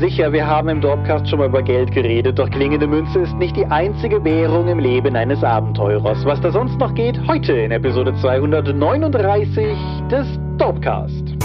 Sicher, wir haben im Dorpcast schon mal über Geld geredet, doch klingende Münze ist nicht die einzige Währung im Leben eines Abenteurers. Was da sonst noch geht, heute in Episode 239 des Dorpcast.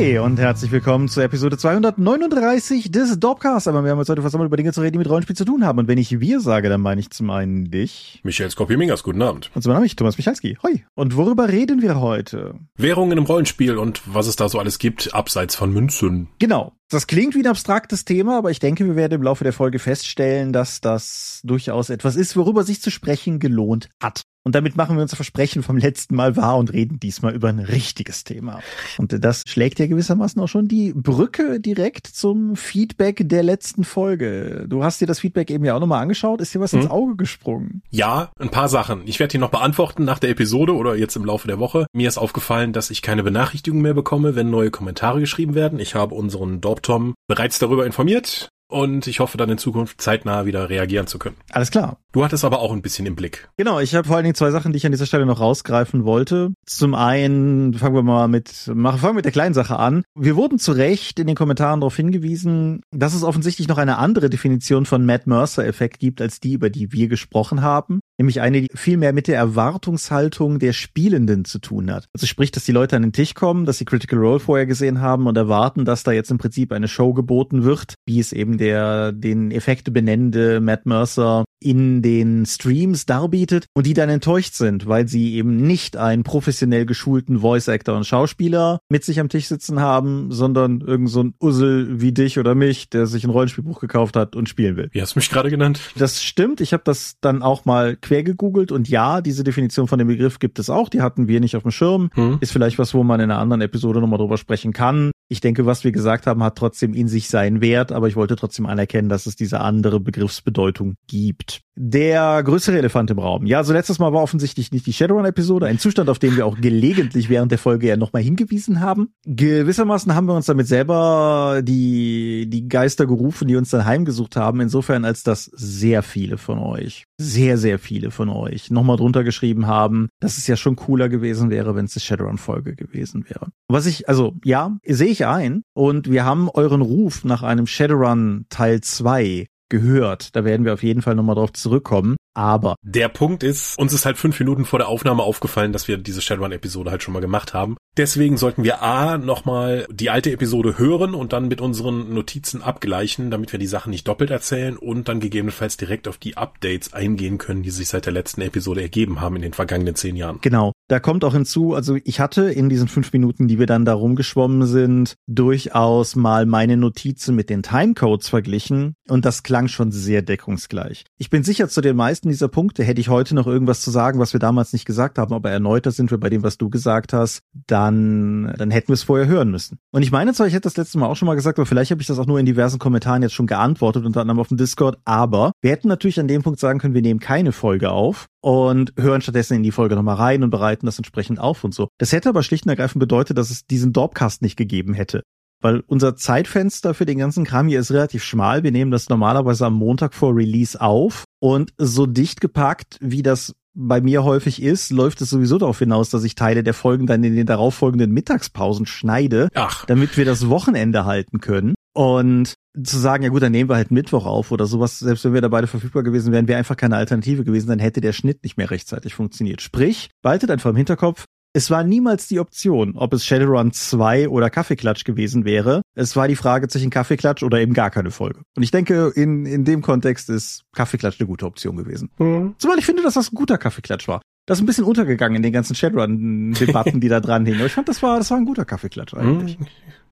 Hi und herzlich willkommen zur Episode 239 des Dorpcast. Aber wir haben uns heute versammelt, über Dinge zu reden, die mit Rollenspiel zu tun haben. Und wenn ich wir sage, dann meine ich zum einen dich. Michael Skopje-Mingers, guten Abend. Und zum anderen mich, Thomas Michalski. Hoi. Und worüber reden wir heute? Währungen im Rollenspiel und was es da so alles gibt, abseits von Münzen. Genau. Das klingt wie ein abstraktes Thema, aber ich denke, wir werden im Laufe der Folge feststellen, dass das durchaus etwas ist, worüber sich zu sprechen gelohnt hat. Und damit machen wir unser Versprechen vom letzten Mal wahr und reden diesmal über ein richtiges Thema. Und das schlägt ja gewissermaßen auch schon die Brücke direkt zum Feedback der letzten Folge. Du hast dir das Feedback eben ja auch nochmal angeschaut. Ist dir was hm. ins Auge gesprungen? Ja, ein paar Sachen. Ich werde die noch beantworten nach der Episode oder jetzt im Laufe der Woche. Mir ist aufgefallen, dass ich keine Benachrichtigung mehr bekomme, wenn neue Kommentare geschrieben werden. Ich habe unseren Dorptom bereits darüber informiert und ich hoffe dann in Zukunft zeitnah wieder reagieren zu können. Alles klar. Du hattest aber auch ein bisschen im Blick. Genau, ich habe vor allen Dingen zwei Sachen, die ich an dieser Stelle noch rausgreifen wollte. Zum einen fangen wir mal mit, fangen wir mit der kleinen Sache an. Wir wurden zu Recht in den Kommentaren darauf hingewiesen, dass es offensichtlich noch eine andere Definition von Matt Mercer-Effekt gibt, als die, über die wir gesprochen haben. Nämlich eine, die viel mehr mit der Erwartungshaltung der Spielenden zu tun hat. Also sprich, dass die Leute an den Tisch kommen, dass sie Critical Role vorher gesehen haben und erwarten, dass da jetzt im Prinzip eine Show geboten wird, wie es eben der den Effekte benennende Matt Mercer in den Streams darbietet und die dann enttäuscht sind, weil sie eben nicht einen professionell geschulten Voice Actor und Schauspieler mit sich am Tisch sitzen haben, sondern irgend so ein Ussel wie dich oder mich, der sich ein Rollenspielbuch gekauft hat und spielen will. Wie hast du mich gerade genannt? Das stimmt. Ich habe das dann auch mal quer gegoogelt und ja, diese Definition von dem Begriff gibt es auch. Die hatten wir nicht auf dem Schirm. Hm. Ist vielleicht was, wo man in einer anderen Episode nochmal drüber sprechen kann. Ich denke, was wir gesagt haben, hat trotzdem in sich seinen Wert, aber ich wollte trotzdem anerkennen, dass es diese andere Begriffsbedeutung gibt. Der größere Elefant im Raum. Ja, so letztes Mal war offensichtlich nicht die Shadowrun-Episode, ein Zustand, auf den wir auch gelegentlich während der Folge ja nochmal hingewiesen haben. Gewissermaßen haben wir uns damit selber die, die Geister gerufen, die uns dann heimgesucht haben, insofern als dass sehr viele von euch, sehr, sehr viele von euch nochmal drunter geschrieben haben, dass es ja schon cooler gewesen wäre, wenn es eine Shadowrun-Folge gewesen wäre. Was ich, also ja, sehe ich ein und wir haben euren Ruf nach einem Shadowrun Teil 2 gehört. Da werden wir auf jeden Fall nochmal drauf zurückkommen. Aber der Punkt ist, uns ist halt fünf Minuten vor der Aufnahme aufgefallen, dass wir diese Shadowrun-Episode halt schon mal gemacht haben. Deswegen sollten wir A nochmal die alte Episode hören und dann mit unseren Notizen abgleichen, damit wir die Sachen nicht doppelt erzählen und dann gegebenenfalls direkt auf die Updates eingehen können, die sich seit der letzten Episode ergeben haben in den vergangenen zehn Jahren. Genau. Da kommt auch hinzu, also ich hatte in diesen fünf Minuten, die wir dann da rumgeschwommen sind, durchaus mal meine Notizen mit den Timecodes verglichen und das klang schon sehr deckungsgleich. Ich bin sicher, zu den meisten dieser Punkte hätte ich heute noch irgendwas zu sagen, was wir damals nicht gesagt haben, aber erneuter sind wir bei dem, was du gesagt hast, dann, dann hätten wir es vorher hören müssen. Und ich meine zwar, ich hätte das letzte Mal auch schon mal gesagt, aber vielleicht habe ich das auch nur in diversen Kommentaren jetzt schon geantwortet, unter anderem auf dem Discord, aber wir hätten natürlich an dem Punkt sagen können, wir nehmen keine Folge auf und hören stattdessen in die Folge nochmal rein und bereiten das entsprechend auf und so. Das hätte aber schlicht und ergreifend bedeutet, dass es diesen Dorpcast nicht gegeben hätte. Weil unser Zeitfenster für den ganzen Kram hier ist relativ schmal. Wir nehmen das normalerweise am Montag vor Release auf und so dicht gepackt, wie das bei mir häufig ist, läuft es sowieso darauf hinaus, dass ich Teile der Folgen dann in den darauffolgenden Mittagspausen schneide, Ach. damit wir das Wochenende halten können. Und zu sagen, ja gut, dann nehmen wir halt Mittwoch auf oder sowas, selbst wenn wir da beide verfügbar gewesen wären, wäre einfach keine Alternative gewesen, dann hätte der Schnitt nicht mehr rechtzeitig funktioniert. Sprich, behaltet einfach im Hinterkopf, es war niemals die Option, ob es Shadowrun 2 oder Kaffeeklatsch gewesen wäre. Es war die Frage zwischen Kaffeeklatsch oder eben gar keine Folge. Und ich denke, in, in dem Kontext ist Kaffeeklatsch eine gute Option gewesen. Mhm. Zumal ich finde, dass das ein guter Kaffeeklatsch war. Das ist ein bisschen untergegangen in den ganzen Shadowrun-Debatten, die da dran hingen. Aber ich fand, das war, das war ein guter Kaffeeklatsch eigentlich. Mhm.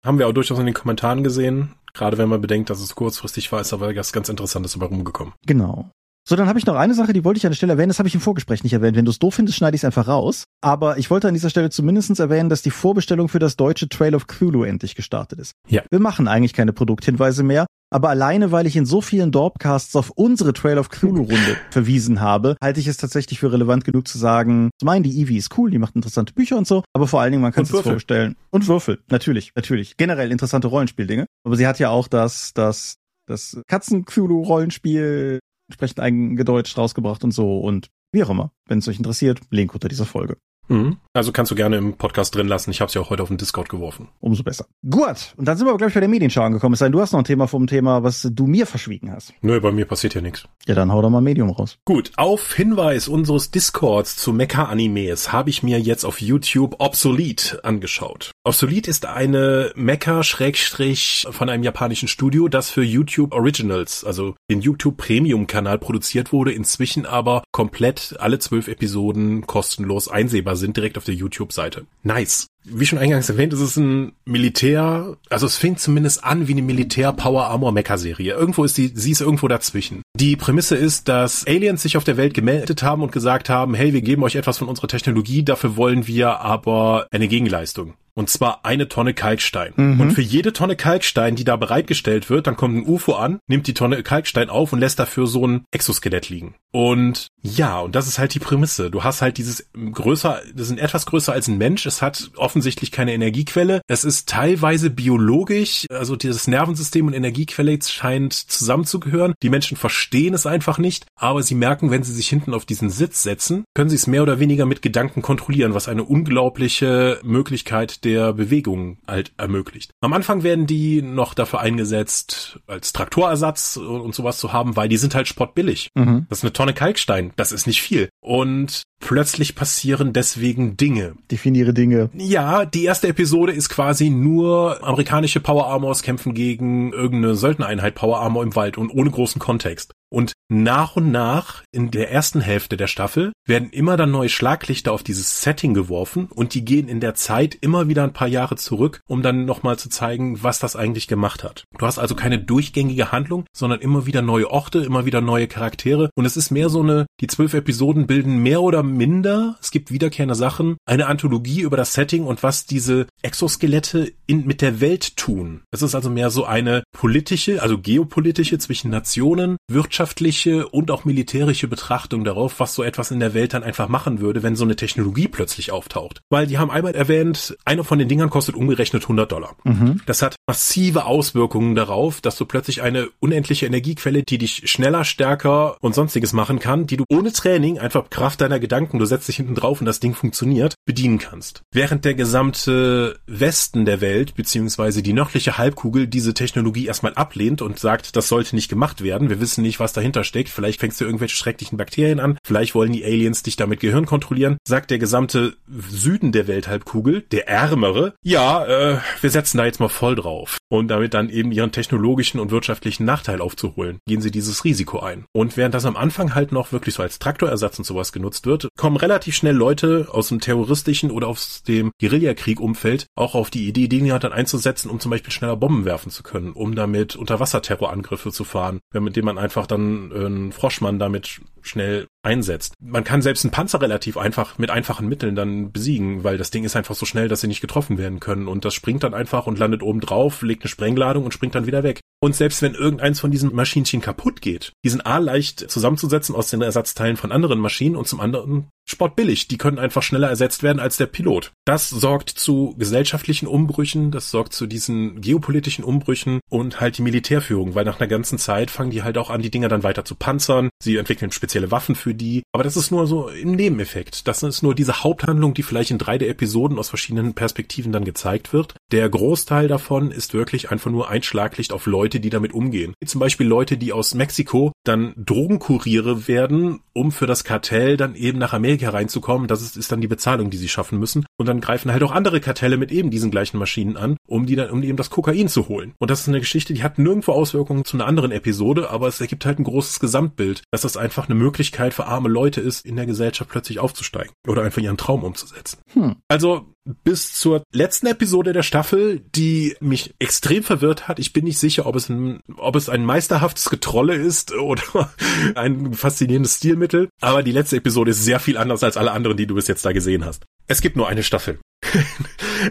Haben wir auch durchaus in den Kommentaren gesehen. Gerade wenn man bedenkt, dass es kurzfristig war, ist aber was ganz Interessantes dabei rumgekommen. Genau. So, dann habe ich noch eine Sache, die wollte ich an der Stelle erwähnen. Das habe ich im Vorgespräch nicht erwähnt. Wenn du es doof findest, schneide ich es einfach raus. Aber ich wollte an dieser Stelle zumindestens erwähnen, dass die Vorbestellung für das deutsche Trail of Cthulhu endlich gestartet ist. Ja. Wir machen eigentlich keine Produkthinweise mehr. Aber alleine, weil ich in so vielen Dorpcasts auf unsere Trail of Cthulhu-Runde verwiesen habe, halte ich es tatsächlich für relevant genug zu sagen, zum einen, die Eevee ist cool, die macht interessante Bücher und so, aber vor allen Dingen, man kann es vorstellen. Und Würfel, natürlich, natürlich. Generell interessante Rollenspieldinge. Aber sie hat ja auch das, das das Katzen-Cthulhu-Rollenspiel entsprechend eingedeutscht rausgebracht und so und wie auch immer. Wenn es euch interessiert, Link unter dieser Folge. Mhm. Also kannst du gerne im Podcast drin lassen. Ich habe es ja auch heute auf den Discord geworfen. Umso besser. Gut, und dann sind wir aber, glaube ich, bei der Medienschau angekommen. Es sei denn, du hast noch ein Thema vom Thema, was du mir verschwiegen hast. Nö, bei mir passiert ja nichts. Ja, dann hau doch mal Medium raus. Gut, auf Hinweis unseres Discords zu Mecha-Animes habe ich mir jetzt auf YouTube Obsolete angeschaut. Obsolete ist eine Mecha-Schrägstrich von einem japanischen Studio, das für YouTube Originals, also den YouTube Premium-Kanal produziert wurde, inzwischen aber komplett alle zwölf Episoden kostenlos einsehbar sind, direkt auf der YouTube-Seite. Nice. Wie schon eingangs erwähnt, ist es ein Militär, also es fängt zumindest an wie eine Militär-Power-Armor-Mecha-Serie. Irgendwo ist die, sie ist irgendwo dazwischen. Die Prämisse ist, dass Aliens sich auf der Welt gemeldet haben und gesagt haben, hey, wir geben euch etwas von unserer Technologie, dafür wollen wir aber eine Gegenleistung. Und zwar eine Tonne Kalkstein. Mhm. Und für jede Tonne Kalkstein, die da bereitgestellt wird, dann kommt ein UFO an, nimmt die Tonne Kalkstein auf und lässt dafür so ein Exoskelett liegen. Und ja, und das ist halt die Prämisse. Du hast halt dieses größer, das ist etwas größer als ein Mensch. Es hat offensichtlich keine Energiequelle. Es ist teilweise biologisch, also dieses Nervensystem und Energiequelle scheint zusammenzugehören. Die Menschen verstehen es einfach nicht, aber sie merken, wenn sie sich hinten auf diesen Sitz setzen, können sie es mehr oder weniger mit Gedanken kontrollieren, was eine unglaubliche Möglichkeit der Bewegung halt ermöglicht. Am Anfang werden die noch dafür eingesetzt, als Traktorersatz und sowas zu haben, weil die sind halt spottbillig. Mhm. Das ist eine Tonne Kalkstein, das ist nicht viel. Und plötzlich passieren deswegen Dinge. Definiere Dinge. Ja, die erste Episode ist quasi nur amerikanische Power Armors kämpfen gegen irgendeine Söldnereinheit Power Armor im Wald und ohne großen Kontext. Und nach und nach in der ersten Hälfte der Staffel werden immer dann neue Schlaglichter auf dieses Setting geworfen und die gehen in der Zeit immer wieder ein paar Jahre zurück, um dann nochmal zu zeigen, was das eigentlich gemacht hat. Du hast also keine durchgängige Handlung, sondern immer wieder neue Orte, immer wieder neue Charaktere und es ist mehr so eine, die zwölf Episoden bilden mehr oder minder, es gibt wiederkehrende Sachen, eine Anthologie über das Setting und was diese Exoskelette in, mit der Welt tun. Es ist also mehr so eine politische, also geopolitische zwischen Nationen, Wirtschaft wirtschaftliche und auch militärische Betrachtung darauf, was so etwas in der Welt dann einfach machen würde, wenn so eine Technologie plötzlich auftaucht. Weil die haben einmal erwähnt, einer von den Dingern kostet umgerechnet 100 Dollar. Mhm. Das hat massive Auswirkungen darauf, dass du plötzlich eine unendliche Energiequelle, die dich schneller, stärker und sonstiges machen kann, die du ohne Training, einfach Kraft deiner Gedanken, du setzt dich hinten drauf und das Ding funktioniert, bedienen kannst. Während der gesamte Westen der Welt, beziehungsweise die nördliche Halbkugel, diese Technologie erstmal ablehnt und sagt, das sollte nicht gemacht werden. Wir wissen nicht, was dahinter steckt. Vielleicht fängst du irgendwelche schrecklichen Bakterien an. Vielleicht wollen die Aliens dich damit Gehirn kontrollieren. Sagt der gesamte Süden der Welthalbkugel, der ärmere, ja, äh, wir setzen da jetzt mal voll drauf. Und damit dann eben ihren technologischen und wirtschaftlichen Nachteil aufzuholen, gehen sie dieses Risiko ein. Und während das am Anfang halt noch wirklich so als Traktorersatz und sowas genutzt wird, kommen relativ schnell Leute aus dem terroristischen oder aus dem Guerillakrieg-Umfeld auch auf die Idee, Dinge dann einzusetzen, um zum Beispiel schneller Bomben werfen zu können, um damit Unterwasserterrorangriffe zu fahren, mit dem man einfach dann äh, einen Froschmann damit schnell einsetzt. Man kann selbst einen Panzer relativ einfach mit einfachen Mitteln dann besiegen, weil das Ding ist einfach so schnell, dass sie nicht getroffen werden können und das springt dann einfach und landet oben drauf, legt eine Sprengladung und springt dann wieder weg. Und selbst wenn irgendeins von diesen Maschinchen kaputt geht, die sind A leicht zusammenzusetzen aus den Ersatzteilen von anderen Maschinen und zum anderen sportbillig. Die können einfach schneller ersetzt werden als der Pilot. Das sorgt zu gesellschaftlichen Umbrüchen, das sorgt zu diesen geopolitischen Umbrüchen und halt die Militärführung, weil nach einer ganzen Zeit fangen die halt auch an, die Dinger dann weiter zu panzern. Sie entwickeln spezielle Waffen für die. Aber das ist nur so im Nebeneffekt. Das ist nur diese Haupthandlung, die vielleicht in drei der Episoden aus verschiedenen Perspektiven dann gezeigt wird. Der Großteil davon ist wirklich einfach nur ein Schlaglicht auf Leute, die damit umgehen. Zum Beispiel Leute, die aus Mexiko dann Drogenkuriere werden, um für das Kartell dann eben nach Amerika Weg hereinzukommen. Das ist, ist dann die Bezahlung, die sie schaffen müssen. Und dann greifen halt auch andere Kartelle mit eben diesen gleichen Maschinen an, um die dann, um eben das Kokain zu holen. Und das ist eine Geschichte, die hat nirgendwo Auswirkungen zu einer anderen Episode, aber es ergibt halt ein großes Gesamtbild, dass das einfach eine Möglichkeit für arme Leute ist, in der Gesellschaft plötzlich aufzusteigen oder einfach ihren Traum umzusetzen. Hm. Also bis zur letzten Episode der Staffel, die mich extrem verwirrt hat. Ich bin nicht sicher, ob es ein, ob es ein meisterhaftes Getrolle ist oder ein faszinierendes Stilmittel. Aber die letzte Episode ist sehr viel anders als alle anderen, die du bis jetzt da gesehen hast. Es gibt nur eine Staffel.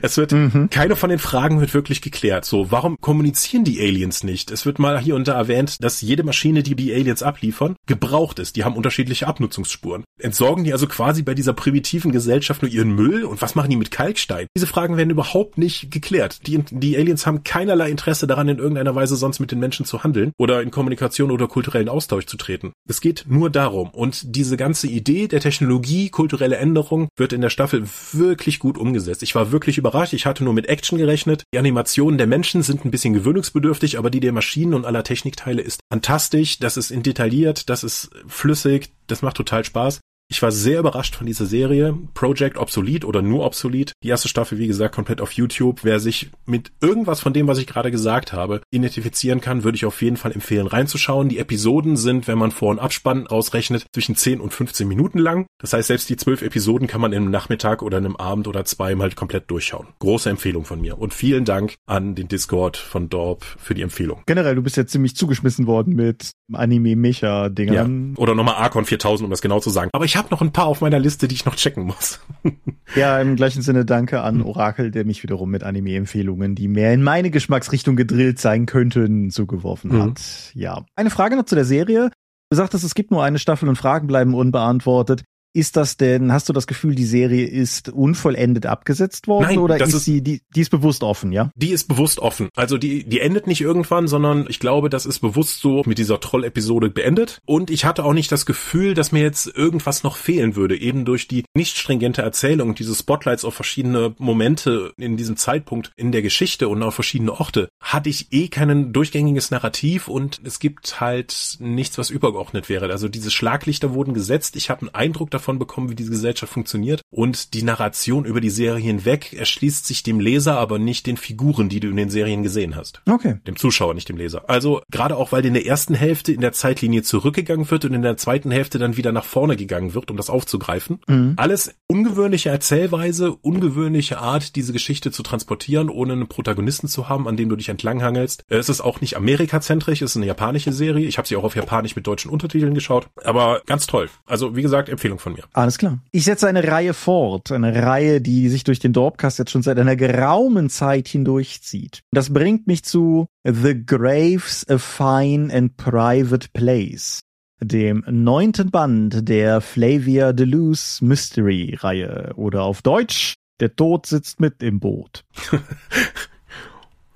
Es wird, mhm. keine von den Fragen wird wirklich geklärt. So, warum kommunizieren die Aliens nicht? Es wird mal hier und da erwähnt, dass jede Maschine, die die Aliens abliefern, gebraucht ist. Die haben unterschiedliche Abnutzungsspuren. Entsorgen die also quasi bei dieser primitiven Gesellschaft nur ihren Müll? Und was machen die mit Kalkstein? Diese Fragen werden überhaupt nicht geklärt. Die, die Aliens haben keinerlei Interesse daran, in irgendeiner Weise sonst mit den Menschen zu handeln oder in Kommunikation oder kulturellen Austausch zu treten. Es geht nur darum. Und diese ganze Idee der Technologie, kulturelle Änderung wird in der Staffel wirklich gut umgesetzt. Ich war wirklich überrascht. Ich hatte nur mit Action gerechnet. Die Animationen der Menschen sind ein bisschen gewöhnungsbedürftig, aber die der Maschinen und aller Technikteile ist fantastisch. Das ist detailliert, das ist flüssig, das macht total Spaß. Ich war sehr überrascht von dieser Serie. Project Obsolete oder nur Obsolete. Die erste Staffel, wie gesagt, komplett auf YouTube. Wer sich mit irgendwas von dem, was ich gerade gesagt habe, identifizieren kann, würde ich auf jeden Fall empfehlen, reinzuschauen. Die Episoden sind, wenn man Vor- und Abspann ausrechnet, zwischen 10 und 15 Minuten lang. Das heißt, selbst die zwölf Episoden kann man im Nachmittag oder einem Abend oder zwei mal komplett durchschauen. Große Empfehlung von mir. Und vielen Dank an den Discord von Dorp für die Empfehlung. Generell, du bist jetzt ziemlich zugeschmissen worden mit Anime-Mecha-Dingern. Ja. Oder nochmal Archon 4000, um das genau zu sagen. Aber ich habe noch ein paar auf meiner Liste, die ich noch checken muss. ja, im gleichen Sinne danke an Orakel, der mich wiederum mit Anime-Empfehlungen, die mehr in meine Geschmacksrichtung gedrillt sein könnten, zugeworfen mhm. hat. Ja. Eine Frage noch zu der Serie. Du sagtest, es gibt nur eine Staffel und Fragen bleiben unbeantwortet. Ist das denn, hast du das Gefühl, die Serie ist unvollendet abgesetzt worden Nein, oder ist, ist sie, die, die ist bewusst offen, ja? Die ist bewusst offen. Also die, die endet nicht irgendwann, sondern ich glaube, das ist bewusst so mit dieser Troll-Episode beendet. Und ich hatte auch nicht das Gefühl, dass mir jetzt irgendwas noch fehlen würde, eben durch die nicht stringente Erzählung, diese Spotlights auf verschiedene Momente in diesem Zeitpunkt in der Geschichte und auf verschiedene Orte, hatte ich eh kein durchgängiges Narrativ und es gibt halt nichts, was übergeordnet wäre. Also diese Schlaglichter wurden gesetzt. Ich habe einen Eindruck davon, bekommen, wie diese Gesellschaft funktioniert. Und die Narration über die Serie hinweg erschließt sich dem Leser, aber nicht den Figuren, die du in den Serien gesehen hast. Okay. Dem Zuschauer, nicht dem Leser. Also gerade auch, weil in der ersten Hälfte in der Zeitlinie zurückgegangen wird und in der zweiten Hälfte dann wieder nach vorne gegangen wird, um das aufzugreifen. Mhm. Alles ungewöhnliche Erzählweise, ungewöhnliche Art, diese Geschichte zu transportieren, ohne einen Protagonisten zu haben, an dem du dich entlanghangelst. Es ist auch nicht Amerikazentrisch, es ist eine japanische Serie. Ich habe sie auch auf Japanisch mit deutschen Untertiteln geschaut. Aber ganz toll. Also wie gesagt, Empfehlung von mir mir. Alles klar. Ich setze eine Reihe fort, eine Reihe, die sich durch den Dorpcast jetzt schon seit einer geraumen Zeit hindurchzieht. Das bringt mich zu The Graves a Fine and Private Place dem neunten Band der Flavia Deleuze Mystery Reihe oder auf Deutsch Der Tod sitzt mit im Boot.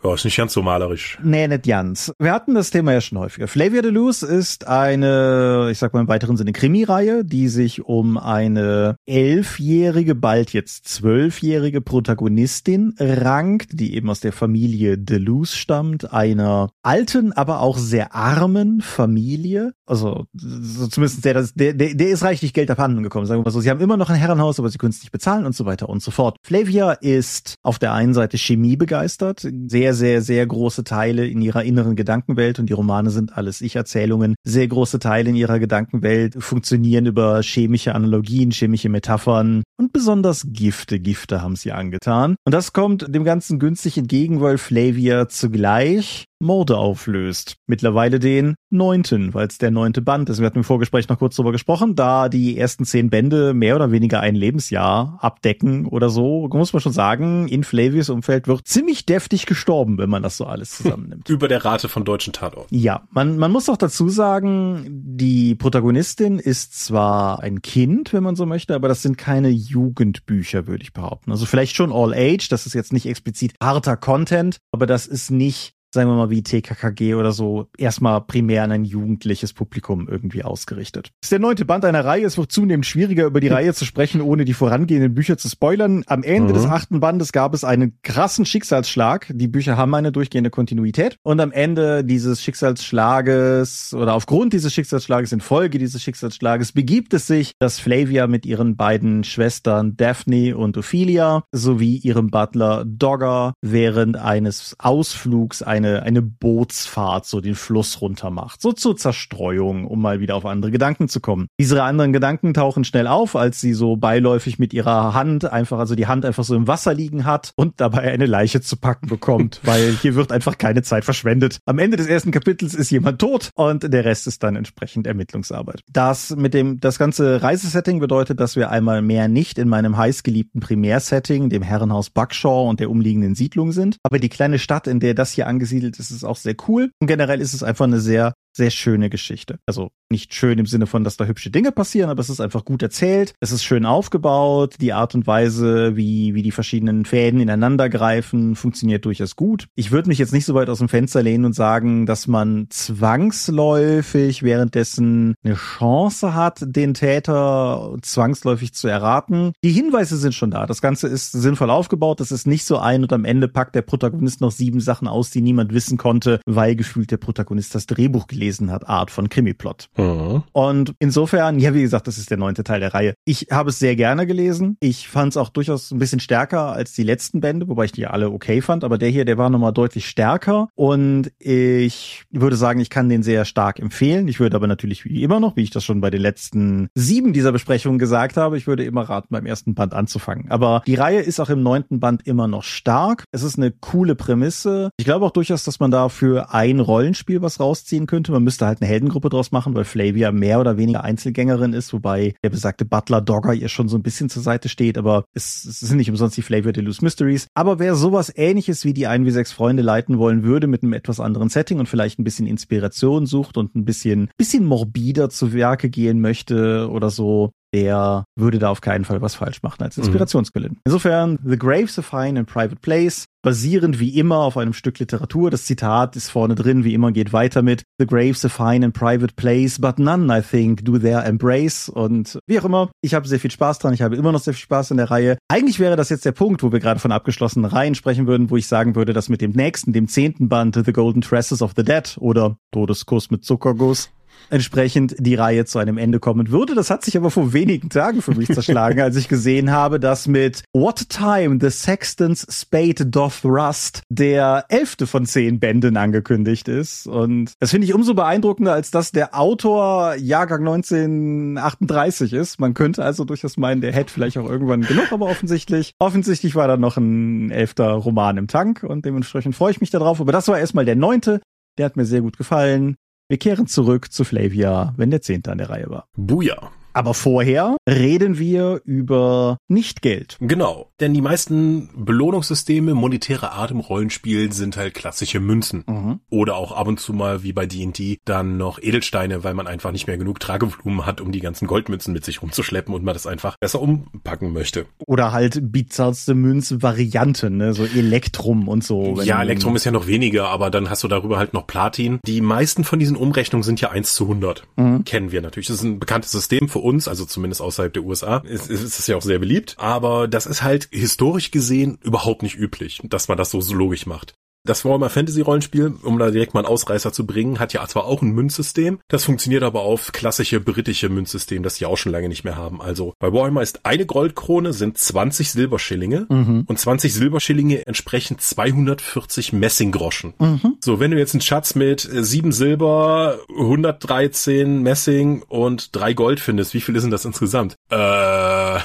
Ja, ist nicht ganz so malerisch. Nee, nicht ganz. Wir hatten das Thema ja schon häufiger. Flavia Deleuze ist eine, ich sag mal im weiteren Sinne, Krimireihe, die sich um eine elfjährige, bald jetzt zwölfjährige Protagonistin rankt, die eben aus der Familie Deleuze stammt, einer alten, aber auch sehr armen Familie. Also so zumindest der, der, der, ist reichlich Geld abhanden gekommen, sagen wir mal so. Sie haben immer noch ein Herrenhaus, aber sie können es nicht bezahlen und so weiter und so fort. Flavia ist auf der einen Seite Chemie begeistert, sehr sehr, sehr, sehr große Teile in ihrer inneren Gedankenwelt und die Romane sind alles Ich-Erzählungen. Sehr große Teile in ihrer Gedankenwelt funktionieren über chemische Analogien, chemische Metaphern und besonders Gifte. Gifte haben sie angetan. Und das kommt dem Ganzen günstig entgegen, weil Flavia zugleich Morde auflöst. Mittlerweile den neunten, weil es der neunte Band ist. Wir hatten im Vorgespräch noch kurz drüber gesprochen, da die ersten zehn Bände mehr oder weniger ein Lebensjahr abdecken oder so, muss man schon sagen, in Flavius Umfeld wird ziemlich deftig gestorben, wenn man das so alles zusammennimmt. Über der Rate von deutschen Tatorten. Ja, man, man muss auch dazu sagen, die Protagonistin ist zwar ein Kind, wenn man so möchte, aber das sind keine Jugendbücher, würde ich behaupten. Also vielleicht schon All Age, das ist jetzt nicht explizit harter Content, aber das ist nicht sagen wir mal wie TKKG oder so, erstmal primär an ein jugendliches Publikum irgendwie ausgerichtet. Das ist der neunte Band einer Reihe. Es wird zunehmend schwieriger, über die Reihe zu sprechen, ohne die vorangehenden Bücher zu spoilern. Am Ende mhm. des achten Bandes gab es einen krassen Schicksalsschlag. Die Bücher haben eine durchgehende Kontinuität. Und am Ende dieses Schicksalsschlages oder aufgrund dieses Schicksalsschlages, in Folge dieses Schicksalsschlages, begibt es sich, dass Flavia mit ihren beiden Schwestern Daphne und Ophelia sowie ihrem Butler Dogger während eines Ausflugs ein eine, eine Bootsfahrt so den Fluss runter macht. So zur Zerstreuung, um mal wieder auf andere Gedanken zu kommen. Diese anderen Gedanken tauchen schnell auf, als sie so beiläufig mit ihrer Hand einfach, also die Hand einfach so im Wasser liegen hat und dabei eine Leiche zu packen bekommt, weil hier wird einfach keine Zeit verschwendet. Am Ende des ersten Kapitels ist jemand tot und der Rest ist dann entsprechend Ermittlungsarbeit. Das mit dem, das ganze Reisesetting bedeutet, dass wir einmal mehr nicht in meinem heißgeliebten Primärsetting, dem Herrenhaus Buckshaw und der umliegenden Siedlung sind. Aber die kleine Stadt, in der das hier angesiedelt ist, ist auch sehr cool. Und generell ist es einfach eine sehr sehr schöne Geschichte. Also nicht schön im Sinne von, dass da hübsche Dinge passieren, aber es ist einfach gut erzählt. Es ist schön aufgebaut. Die Art und Weise, wie, wie die verschiedenen Fäden ineinander greifen, funktioniert durchaus gut. Ich würde mich jetzt nicht so weit aus dem Fenster lehnen und sagen, dass man zwangsläufig währenddessen eine Chance hat, den Täter zwangsläufig zu erraten. Die Hinweise sind schon da. Das Ganze ist sinnvoll aufgebaut. Das ist nicht so ein und am Ende packt der Protagonist noch sieben Sachen aus, die niemand wissen konnte, weil gefühlt der Protagonist das Drehbuch gelesen hat, Art von Krimiplot. Mhm. Und insofern, ja, wie gesagt, das ist der neunte Teil der Reihe. Ich habe es sehr gerne gelesen. Ich fand es auch durchaus ein bisschen stärker als die letzten Bände, wobei ich die alle okay fand. Aber der hier, der war nochmal deutlich stärker. Und ich würde sagen, ich kann den sehr stark empfehlen. Ich würde aber natürlich wie immer noch, wie ich das schon bei den letzten sieben dieser Besprechungen gesagt habe, ich würde immer raten, beim ersten Band anzufangen. Aber die Reihe ist auch im neunten Band immer noch stark. Es ist eine coole Prämisse. Ich glaube auch durchaus, dass man da für ein Rollenspiel was rausziehen könnte. Man müsste halt eine Heldengruppe draus machen, weil Flavia mehr oder weniger Einzelgängerin ist, wobei der besagte Butler Dogger ihr schon so ein bisschen zur Seite steht, aber es, es sind nicht umsonst die Flavia Deluxe Mysteries. Aber wer sowas ähnliches wie die 1 wie 6 Freunde leiten wollen würde, mit einem etwas anderen Setting und vielleicht ein bisschen Inspiration sucht und ein bisschen, bisschen morbider zu Werke gehen möchte oder so, der würde da auf keinen Fall was falsch machen als mhm. Inspirationsquelle. Insofern, The Graves of Fine in Private Place, basierend wie immer auf einem Stück Literatur. Das Zitat ist vorne drin, wie immer geht weiter mit The Graves of Fine in Private Place, but none, I think, do their embrace. Und wie auch immer, ich habe sehr viel Spaß dran, ich habe immer noch sehr viel Spaß in der Reihe. Eigentlich wäre das jetzt der Punkt, wo wir gerade von abgeschlossenen Reihen sprechen würden, wo ich sagen würde, dass mit dem nächsten, dem zehnten Band, The Golden Tresses of the Dead oder Todeskuss mit Zuckerguss, entsprechend die Reihe zu einem Ende kommen würde. Das hat sich aber vor wenigen Tagen für mich zerschlagen, als ich gesehen habe, dass mit What Time the Sexton's Spade Doth Rust der elfte von zehn Bänden angekündigt ist. Und das finde ich umso beeindruckender, als dass der Autor Jahrgang 1938 ist. Man könnte also durchaus meinen, der hätte vielleicht auch irgendwann genug, aber offensichtlich, offensichtlich war da noch ein elfter Roman im Tank und dementsprechend freue ich mich darauf. Aber das war erstmal der neunte. Der hat mir sehr gut gefallen. Wir kehren zurück zu Flavia, wenn der Zehnte an der Reihe war. Buja. Aber vorher reden wir über Nicht-Geld. Genau, denn die meisten Belohnungssysteme monetäre Art im Rollenspiel sind halt klassische Münzen. Mhm. Oder auch ab und zu mal wie bei D&D dann noch Edelsteine, weil man einfach nicht mehr genug Tragevolumen hat, um die ganzen Goldmünzen mit sich rumzuschleppen und man das einfach besser umpacken möchte. Oder halt bizarrste Münzvarianten, ne? so Elektrum und so. Ja, Elektrum ist ja noch weniger, aber dann hast du darüber halt noch Platin. Die meisten von diesen Umrechnungen sind ja 1 zu 100. Mhm. Kennen wir natürlich. Das ist ein bekanntes System für uns, also zumindest außerhalb der USA, ist, ist es ja auch sehr beliebt. Aber das ist halt historisch gesehen überhaupt nicht üblich, dass man das so, so logisch macht. Das Warhammer Fantasy Rollenspiel, um da direkt mal einen Ausreißer zu bringen, hat ja zwar auch ein Münzsystem, das funktioniert aber auf klassische britische Münzsystem, das sie auch schon lange nicht mehr haben. Also bei Warhammer ist eine Goldkrone sind 20 Silberschillinge mhm. und 20 Silberschillinge entsprechen 240 Messinggroschen. Mhm. So, wenn du jetzt einen Schatz mit 7 Silber, 113 Messing und 3 Gold findest, wie viel ist denn das insgesamt? Äh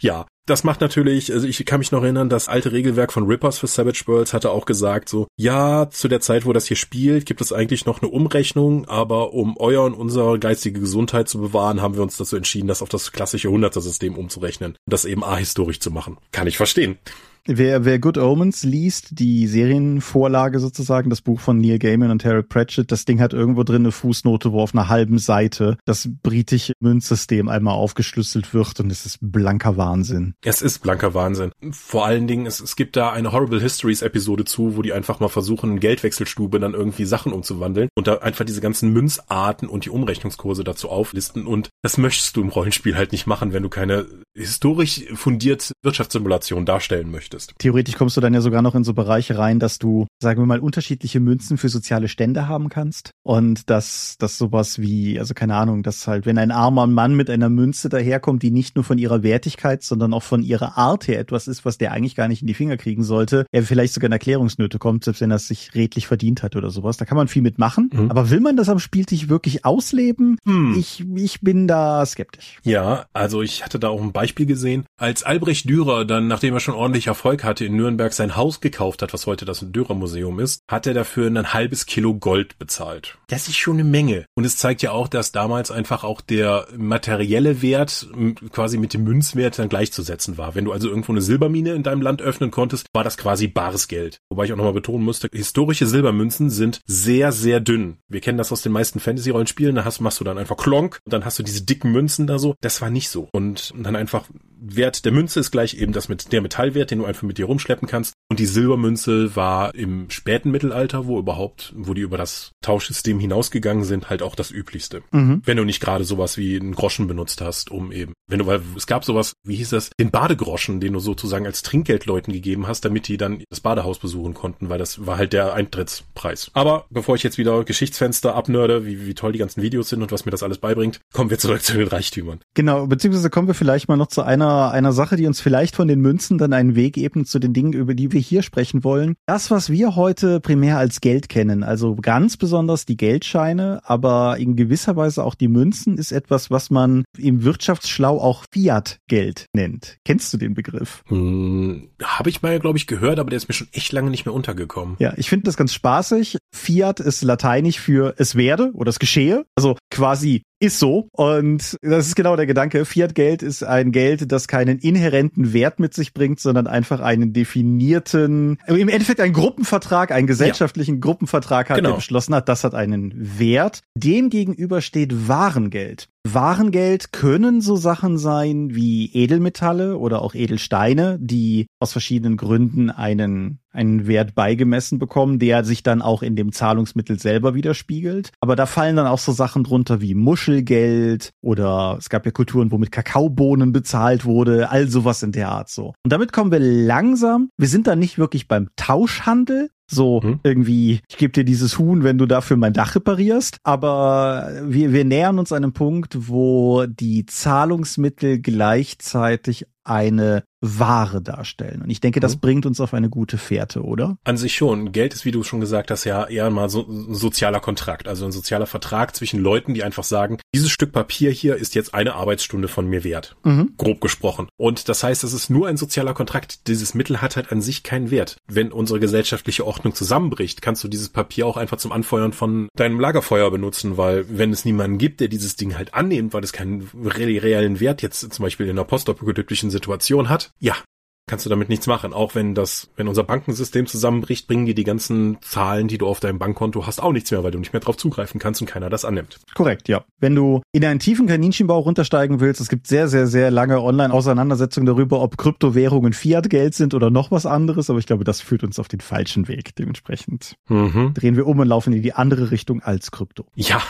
ja, das macht natürlich, also ich kann mich noch erinnern, das alte Regelwerk von Rippers für Savage Worlds hatte auch gesagt, so, ja, zu der Zeit, wo das hier spielt, gibt es eigentlich noch eine Umrechnung, aber um euer und unsere geistige Gesundheit zu bewahren, haben wir uns dazu entschieden, das auf das klassische Hunderter-System umzurechnen und das eben ahistorisch zu machen. Kann ich verstehen. Wer, wer Good Omens liest, die Serienvorlage sozusagen, das Buch von Neil Gaiman und Terry Pratchett, das Ding hat irgendwo drin eine Fußnote, wo auf einer halben Seite das britische Münzsystem einmal aufgeschlüsselt wird und es ist blanker Wahnsinn. Es ist blanker Wahnsinn. Vor allen Dingen, es, es gibt da eine Horrible Histories Episode zu, wo die einfach mal versuchen, in Geldwechselstube dann irgendwie Sachen umzuwandeln und da einfach diese ganzen Münzarten und die Umrechnungskurse dazu auflisten und das möchtest du im Rollenspiel halt nicht machen, wenn du keine historisch fundierte Wirtschaftssimulation darstellen möchtest. Möchtest. Theoretisch kommst du dann ja sogar noch in so Bereiche rein, dass du, sagen wir mal, unterschiedliche Münzen für soziale Stände haben kannst. Und dass, dass sowas wie, also keine Ahnung, dass halt, wenn ein armer Mann mit einer Münze daherkommt, die nicht nur von ihrer Wertigkeit, sondern auch von ihrer Art her etwas ist, was der eigentlich gar nicht in die Finger kriegen sollte, er vielleicht sogar in Erklärungsnöte kommt, selbst wenn er es sich redlich verdient hat oder sowas. Da kann man viel mitmachen. Mhm. Aber will man das am Spieltisch wirklich ausleben? Hm. Ich, ich bin da skeptisch. Ja, also ich hatte da auch ein Beispiel gesehen. Als Albrecht Dürer dann, nachdem er schon ordentlich Erfolg hatte, in Nürnberg sein Haus gekauft hat, was heute das Dürer-Museum ist, hat er dafür ein halbes Kilo Gold bezahlt. Das ist schon eine Menge. Und es zeigt ja auch, dass damals einfach auch der materielle Wert quasi mit dem Münzwert dann gleichzusetzen war. Wenn du also irgendwo eine Silbermine in deinem Land öffnen konntest, war das quasi bares Geld. Wobei ich auch nochmal betonen musste, historische Silbermünzen sind sehr, sehr dünn. Wir kennen das aus den meisten Fantasy-Rollenspielen, da hast, machst du dann einfach Klonk und dann hast du diese dicken Münzen da so. Das war nicht so. Und dann einfach Wert der Münze ist gleich eben das mit der Metallwert, den du einfach mit dir rumschleppen kannst. Und die Silbermünze war im späten Mittelalter, wo überhaupt, wo die über das Tauschsystem hinausgegangen sind, halt auch das üblichste. Mhm. Wenn du nicht gerade sowas wie einen Groschen benutzt hast, um eben, wenn du, weil es gab sowas, wie hieß das, den Badegroschen, den du sozusagen als Trinkgeld Leuten gegeben hast, damit die dann das Badehaus besuchen konnten, weil das war halt der Eintrittspreis. Aber bevor ich jetzt wieder Geschichtsfenster abnörde, wie, wie toll die ganzen Videos sind und was mir das alles beibringt, kommen wir zurück zu den Reichtümern. Genau, beziehungsweise kommen wir vielleicht mal noch zu einer, einer Sache, die uns vielleicht von den Münzen dann einen Weg ebnet zu den Dingen, über die wir hier sprechen wollen. Das, was wir heute primär als Geld kennen, also ganz besonders die Geldscheine, aber in gewisser Weise auch die Münzen, ist etwas, was man im Wirtschaftsschlau auch Fiat-Geld nennt. Kennst du den Begriff? Hm, Habe ich mal, glaube ich, gehört, aber der ist mir schon echt lange nicht mehr untergekommen. Ja, ich finde das ganz spaßig. Fiat ist lateinisch für es werde oder es geschehe. Also quasi ist so. Und das ist genau der Gedanke. Fiat-Geld ist ein Geld, das keinen inhärenten Wert mit sich bringt, sondern einfach einen definierten, im Endeffekt einen Gruppenvertrag, einen gesellschaftlichen ja. Gruppenvertrag hat, genau. der beschlossen hat, das hat einen Wert. Dem gegenüber steht Warengeld. Warengeld können so Sachen sein wie Edelmetalle oder auch Edelsteine, die aus verschiedenen Gründen einen einen Wert beigemessen bekommen, der sich dann auch in dem Zahlungsmittel selber widerspiegelt. Aber da fallen dann auch so Sachen drunter wie Muschelgeld oder es gab ja Kulturen, wo mit Kakaobohnen bezahlt wurde, all sowas in der Art so. Und damit kommen wir langsam, wir sind dann nicht wirklich beim Tauschhandel, so hm? irgendwie, ich gebe dir dieses Huhn, wenn du dafür mein Dach reparierst. Aber wir, wir nähern uns einem Punkt, wo die Zahlungsmittel gleichzeitig eine Ware darstellen. Und ich denke, das mhm. bringt uns auf eine gute Fährte, oder? An sich schon. Geld ist, wie du schon gesagt hast, ja eher mal so ein sozialer Kontrakt, also ein sozialer Vertrag zwischen Leuten, die einfach sagen, dieses Stück Papier hier ist jetzt eine Arbeitsstunde von mir wert. Mhm. Grob gesprochen. Und das heißt, es ist nur ein sozialer Kontrakt. Dieses Mittel hat halt an sich keinen Wert. Wenn unsere gesellschaftliche Ordnung zusammenbricht, kannst du dieses Papier auch einfach zum Anfeuern von deinem Lagerfeuer benutzen, weil wenn es niemanden gibt, der dieses Ding halt annimmt, weil es keinen reellen Wert jetzt zum Beispiel in einer postapokalyptischen Situation hat, ja, kannst du damit nichts machen. Auch wenn das, wenn unser Bankensystem zusammenbricht, bringen dir die ganzen Zahlen, die du auf deinem Bankkonto hast, auch nichts mehr, weil du nicht mehr drauf zugreifen kannst und keiner das annimmt. Korrekt, ja. Wenn du in einen tiefen Kaninchenbau runtersteigen willst, es gibt sehr, sehr, sehr lange Online-Auseinandersetzungen darüber, ob Kryptowährungen Fiat-Geld sind oder noch was anderes, aber ich glaube, das führt uns auf den falschen Weg. Dementsprechend mhm. drehen wir um und laufen in die andere Richtung als Krypto. Ja,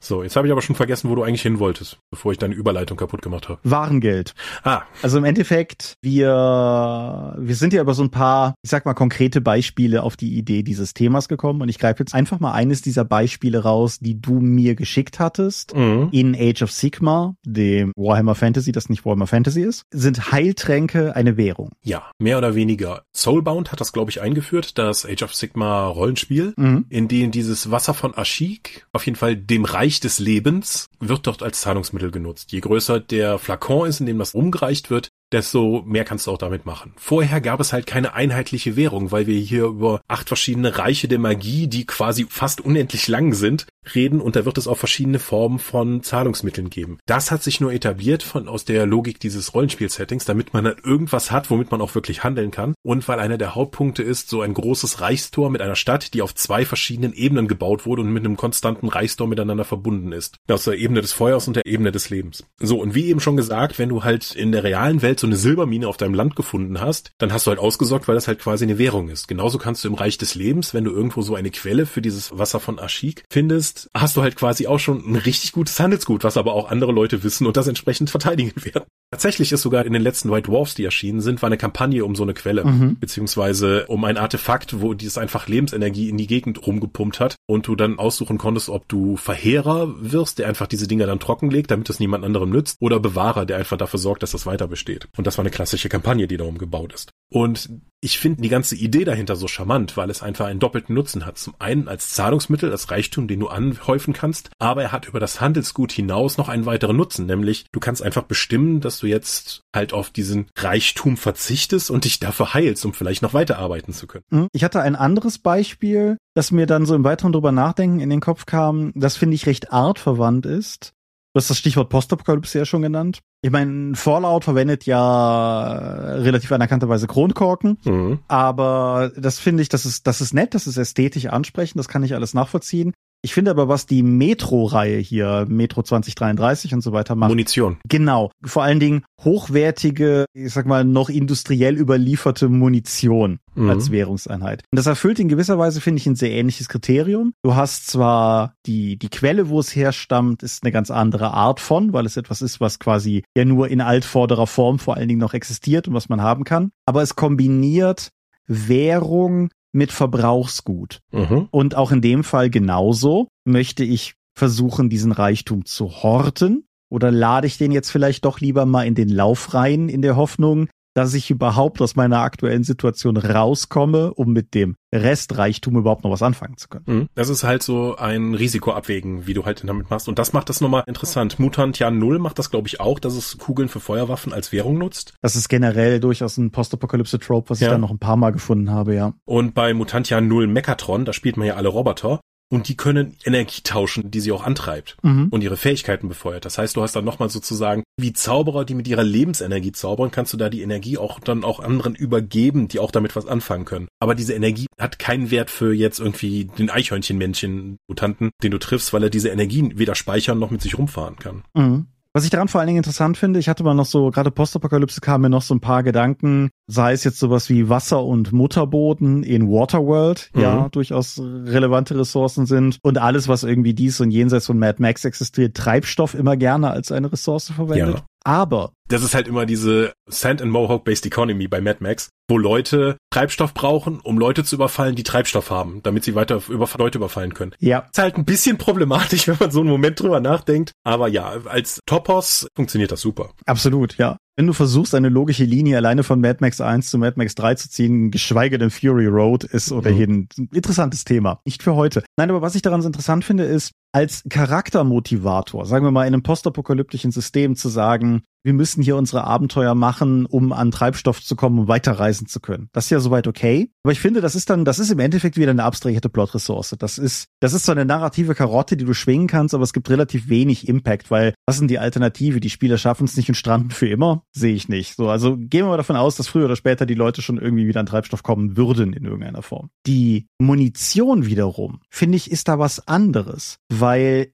so, jetzt habe ich aber schon vergessen, wo du eigentlich hin wolltest, bevor ich deine Überleitung kaputt gemacht habe. Warengeld. Ah. Also im Endeffekt, wir, wir sind ja über so ein paar, ich sag mal, konkrete Beispiele auf die Idee dieses Themas gekommen und ich greife jetzt einfach mal eines dieser Beispiele raus, die du mir geschickt hattest. Mhm. In Age of Sigma, dem Warhammer Fantasy, das nicht Warhammer Fantasy ist, sind Heiltränke eine Währung. Ja, mehr oder weniger. Soulbound hat das, glaube ich, eingeführt, das Age of Sigma Rollenspiel, mhm. in dem dieses Wasser von Ashik auf jeden Fall dem Reich Reich des Lebens wird dort als Zahlungsmittel genutzt. Je größer der Flakon ist, in dem das umgereicht wird, desto mehr kannst du auch damit machen. Vorher gab es halt keine einheitliche Währung, weil wir hier über acht verschiedene Reiche der Magie, die quasi fast unendlich lang sind, reden und da wird es auch verschiedene Formen von Zahlungsmitteln geben. Das hat sich nur etabliert von aus der Logik dieses Rollenspiel-Settings, damit man dann irgendwas hat, womit man auch wirklich handeln kann und weil einer der Hauptpunkte ist, so ein großes Reichstor mit einer Stadt, die auf zwei verschiedenen Ebenen gebaut wurde und mit einem konstanten Reichstor miteinander verbunden ist. Aus der Ebene des Feuers und der Ebene des Lebens. So, und wie eben schon gesagt, wenn du halt in der realen Welt so eine Silbermine auf deinem Land gefunden hast, dann hast du halt ausgesorgt, weil das halt quasi eine Währung ist. Genauso kannst du im Reich des Lebens, wenn du irgendwo so eine Quelle für dieses Wasser von Ashik findest, hast du halt quasi auch schon ein richtig gutes Handelsgut, was aber auch andere Leute wissen und das entsprechend verteidigen werden. Tatsächlich ist sogar in den letzten White Dwarfs, die erschienen sind, war eine Kampagne um so eine Quelle, mhm. beziehungsweise um ein Artefakt, wo dieses einfach Lebensenergie in die Gegend rumgepumpt hat und du dann aussuchen konntest, ob du Verheerer wirst, der einfach diese Dinger dann trockenlegt, damit es niemand anderem nützt, oder Bewahrer, der einfach dafür sorgt, dass das weiter besteht. Und das war eine klassische Kampagne, die darum gebaut ist. Und ich finde die ganze Idee dahinter so charmant, weil es einfach einen doppelten Nutzen hat. Zum einen als Zahlungsmittel, als Reichtum, den du anhäufen kannst, aber er hat über das Handelsgut hinaus noch einen weiteren Nutzen, nämlich du kannst einfach bestimmen, dass du jetzt halt auf diesen Reichtum verzichtest und dich dafür heilst, um vielleicht noch weiterarbeiten zu können. Hm, ich hatte ein anderes Beispiel, das mir dann so im weiteren drüber nachdenken in den Kopf kam, das finde ich recht artverwandt ist. Du hast das Stichwort Postapokalypse ja schon genannt. Ich meine, Fallout verwendet ja relativ anerkannterweise Kronkorken, mhm. aber das finde ich, das ist, das ist nett, das ist ästhetisch ansprechend, das kann ich alles nachvollziehen. Ich finde aber, was die Metro-Reihe hier, Metro 2033 und so weiter macht. Munition. Genau. Vor allen Dingen hochwertige, ich sag mal, noch industriell überlieferte Munition mhm. als Währungseinheit. Und das erfüllt in gewisser Weise, finde ich, ein sehr ähnliches Kriterium. Du hast zwar die, die Quelle, wo es herstammt, ist eine ganz andere Art von, weil es etwas ist, was quasi ja nur in altvorderer Form vor allen Dingen noch existiert und was man haben kann. Aber es kombiniert Währung mit Verbrauchsgut. Mhm. Und auch in dem Fall genauso möchte ich versuchen, diesen Reichtum zu horten. Oder lade ich den jetzt vielleicht doch lieber mal in den Lauf rein, in der Hoffnung, dass ich überhaupt aus meiner aktuellen Situation rauskomme, um mit dem Restreichtum überhaupt noch was anfangen zu können. Mhm. Das ist halt so ein Risikoabwägen, wie du halt damit machst. Und das macht das nochmal interessant. Mutantian Null macht das, glaube ich, auch, dass es Kugeln für Feuerwaffen als Währung nutzt. Das ist generell durchaus ein Postapokalypse-Trope, was ja. ich da noch ein paar Mal gefunden habe, ja. Und bei Mutantian Null Mechatron, da spielt man ja alle Roboter und die können Energie tauschen, die sie auch antreibt mhm. und ihre Fähigkeiten befeuert. Das heißt, du hast dann nochmal sozusagen wie Zauberer, die mit ihrer Lebensenergie zaubern, kannst du da die Energie auch dann auch anderen übergeben, die auch damit was anfangen können. Aber diese Energie hat keinen Wert für jetzt irgendwie den Eichhörnchenmännchen-Mutanten, den du triffst, weil er diese Energie weder speichern noch mit sich rumfahren kann. Mhm. Was ich daran vor allen Dingen interessant finde, ich hatte mal noch so, gerade Postapokalypse kamen mir noch so ein paar Gedanken, sei es jetzt sowas wie Wasser und Mutterboden in Waterworld, mhm. ja, durchaus relevante Ressourcen sind und alles, was irgendwie dies und jenseits von Mad Max existiert, Treibstoff immer gerne als eine Ressource verwendet. Ja. Aber das ist halt immer diese Sand and Mohawk Based Economy bei Mad Max, wo Leute Treibstoff brauchen, um Leute zu überfallen, die Treibstoff haben, damit sie weiter über Leute überfallen können. Ja. Ist halt ein bisschen problematisch, wenn man so einen Moment drüber nachdenkt. Aber ja, als Topos funktioniert das super. Absolut, ja. Wenn du versuchst, eine logische Linie alleine von Mad Max 1 zu Mad Max 3 zu ziehen, geschweige denn Fury Road, ist oder mhm. ein interessantes Thema. Nicht für heute. Nein, aber was ich daran so interessant finde, ist, als Charaktermotivator, sagen wir mal in einem postapokalyptischen System zu sagen, wir müssen hier unsere Abenteuer machen, um an Treibstoff zu kommen, um weiterreisen zu können. Das ist ja soweit okay. Aber ich finde, das ist dann, das ist im Endeffekt wieder eine abstrahierte Plotressource. Das ist, das ist so eine narrative Karotte, die du schwingen kannst, aber es gibt relativ wenig Impact, weil was sind die Alternative? Die Spieler schaffen es nicht und stranden für immer? Sehe ich nicht. So, also gehen wir mal davon aus, dass früher oder später die Leute schon irgendwie wieder an Treibstoff kommen würden in irgendeiner Form. Die Munition wiederum, finde ich, ist da was anderes, weil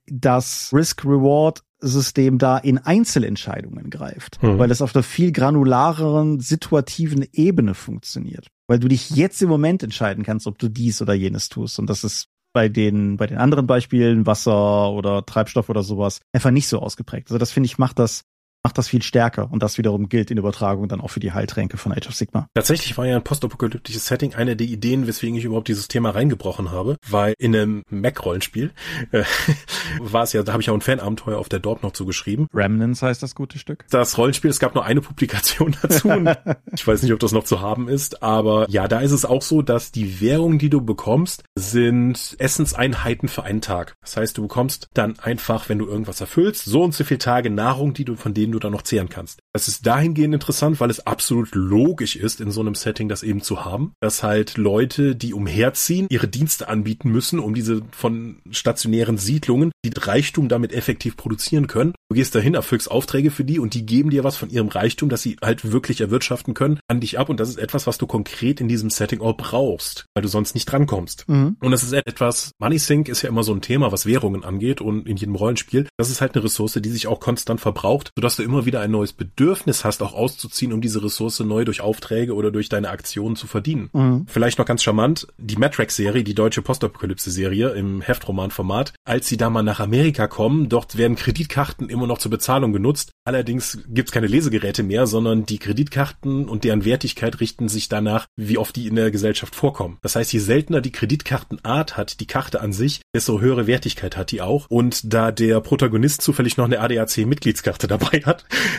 das Risk-Reward System da in Einzelentscheidungen greift, mhm. weil es auf einer viel granulareren, situativen Ebene funktioniert. Weil du dich jetzt im Moment entscheiden kannst, ob du dies oder jenes tust. Und das ist bei den, bei den anderen Beispielen, Wasser oder Treibstoff oder sowas, einfach nicht so ausgeprägt. Also das finde ich macht das macht das viel stärker. Und das wiederum gilt in Übertragung dann auch für die Heiltränke von Age of Sigma. Tatsächlich war ja ein postapokalyptisches Setting eine der Ideen, weswegen ich überhaupt dieses Thema reingebrochen habe, weil in einem Mac-Rollenspiel äh, war es ja, da habe ich auch ein Fanabenteuer auf der Dorp noch zugeschrieben. Remnants heißt das gute Stück. Das Rollenspiel, es gab nur eine Publikation dazu. ich weiß nicht, ob das noch zu haben ist, aber ja, da ist es auch so, dass die Währung, die du bekommst, sind Essenseinheiten für einen Tag. Das heißt, du bekommst dann einfach, wenn du irgendwas erfüllst, so und so viele Tage Nahrung, die du von denen du dann noch zehren kannst. Das ist dahingehend interessant, weil es absolut logisch ist, in so einem Setting das eben zu haben, dass halt Leute, die umherziehen, ihre Dienste anbieten müssen, um diese von stationären Siedlungen, die Reichtum damit effektiv produzieren können. Du gehst dahin, erfüllst Aufträge für die und die geben dir was von ihrem Reichtum, dass sie halt wirklich erwirtschaften können, an dich ab und das ist etwas, was du konkret in diesem Setting auch brauchst, weil du sonst nicht drankommst. Mhm. Und das ist etwas, Money Sync ist ja immer so ein Thema, was Währungen angeht und in jedem Rollenspiel. Das ist halt eine Ressource, die sich auch konstant verbraucht, sodass du immer wieder ein neues Bedürfnis hast, auch auszuziehen, um diese Ressource neu durch Aufträge oder durch deine Aktionen zu verdienen. Mhm. Vielleicht noch ganz charmant, die Matrax-Serie, die deutsche Postapokalypse-Serie im Heftroman-Format, als sie da mal nach Amerika kommen, dort werden Kreditkarten immer noch zur Bezahlung genutzt. Allerdings gibt's keine Lesegeräte mehr, sondern die Kreditkarten und deren Wertigkeit richten sich danach, wie oft die in der Gesellschaft vorkommen. Das heißt, je seltener die Kreditkartenart hat, die Karte an sich, desto höhere Wertigkeit hat die auch. Und da der Protagonist zufällig noch eine ADAC-Mitgliedskarte dabei hat,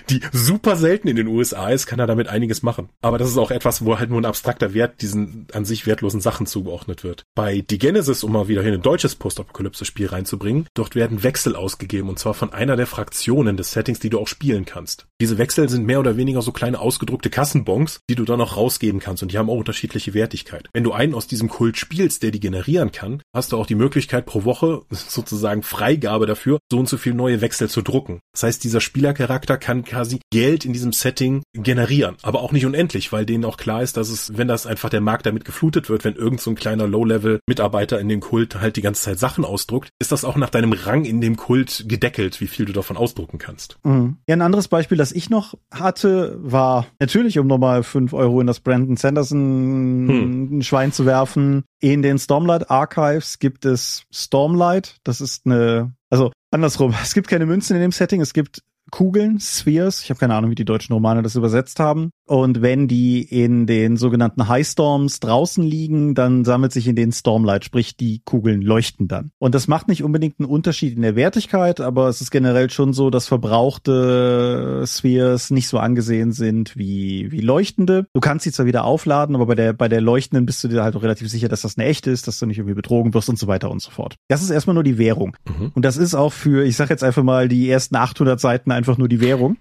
die super selten in den USA ist, kann er damit einiges machen. Aber das ist auch etwas, wo halt nur ein abstrakter Wert diesen an sich wertlosen Sachen zugeordnet wird. Bei The Genesis, um mal wieder hier ein deutsches Postapokalypse-Spiel reinzubringen, dort werden Wechsel ausgegeben und zwar von einer der Fraktionen des Settings, die du auch spielen kannst. Diese Wechsel sind mehr oder weniger so kleine ausgedruckte Kassenbons, die du dann auch rausgeben kannst und die haben auch unterschiedliche Wertigkeit. Wenn du einen aus diesem Kult spielst, der die generieren kann, hast du auch die Möglichkeit pro Woche sozusagen Freigabe dafür, so und so viel neue Wechsel zu drucken. Das heißt, dieser Spielercharakter kann quasi Geld in diesem Setting generieren, aber auch nicht unendlich, weil denen auch klar ist, dass es, wenn das einfach der Markt damit geflutet wird, wenn irgend so ein kleiner Low-Level-Mitarbeiter in dem Kult halt die ganze Zeit Sachen ausdruckt, ist das auch nach deinem Rang in dem Kult gedeckelt, wie viel du davon ausdrucken kannst. Mhm. Ja, ein anderes Beispiel, das ich noch hatte, war natürlich, um nochmal fünf Euro in das Brandon Sanderson hm. Schwein zu werfen. In den Stormlight Archives gibt es Stormlight. Das ist eine, also andersrum. Es gibt keine Münzen in dem Setting. Es gibt Kugeln, Spheres. Ich habe keine Ahnung, wie die deutschen Romane das übersetzt haben. Und wenn die in den sogenannten High Storms draußen liegen, dann sammelt sich in den Stormlight, sprich die Kugeln leuchten dann. Und das macht nicht unbedingt einen Unterschied in der Wertigkeit, aber es ist generell schon so, dass verbrauchte Spheres nicht so angesehen sind wie, wie leuchtende. Du kannst sie zwar wieder aufladen, aber bei der, bei der leuchtenden bist du dir halt auch relativ sicher, dass das eine echte ist, dass du nicht irgendwie betrogen wirst und so weiter und so fort. Das ist erstmal nur die Währung. Mhm. Und das ist auch für, ich sag jetzt einfach mal, die ersten 800 Seiten einfach nur die Währung.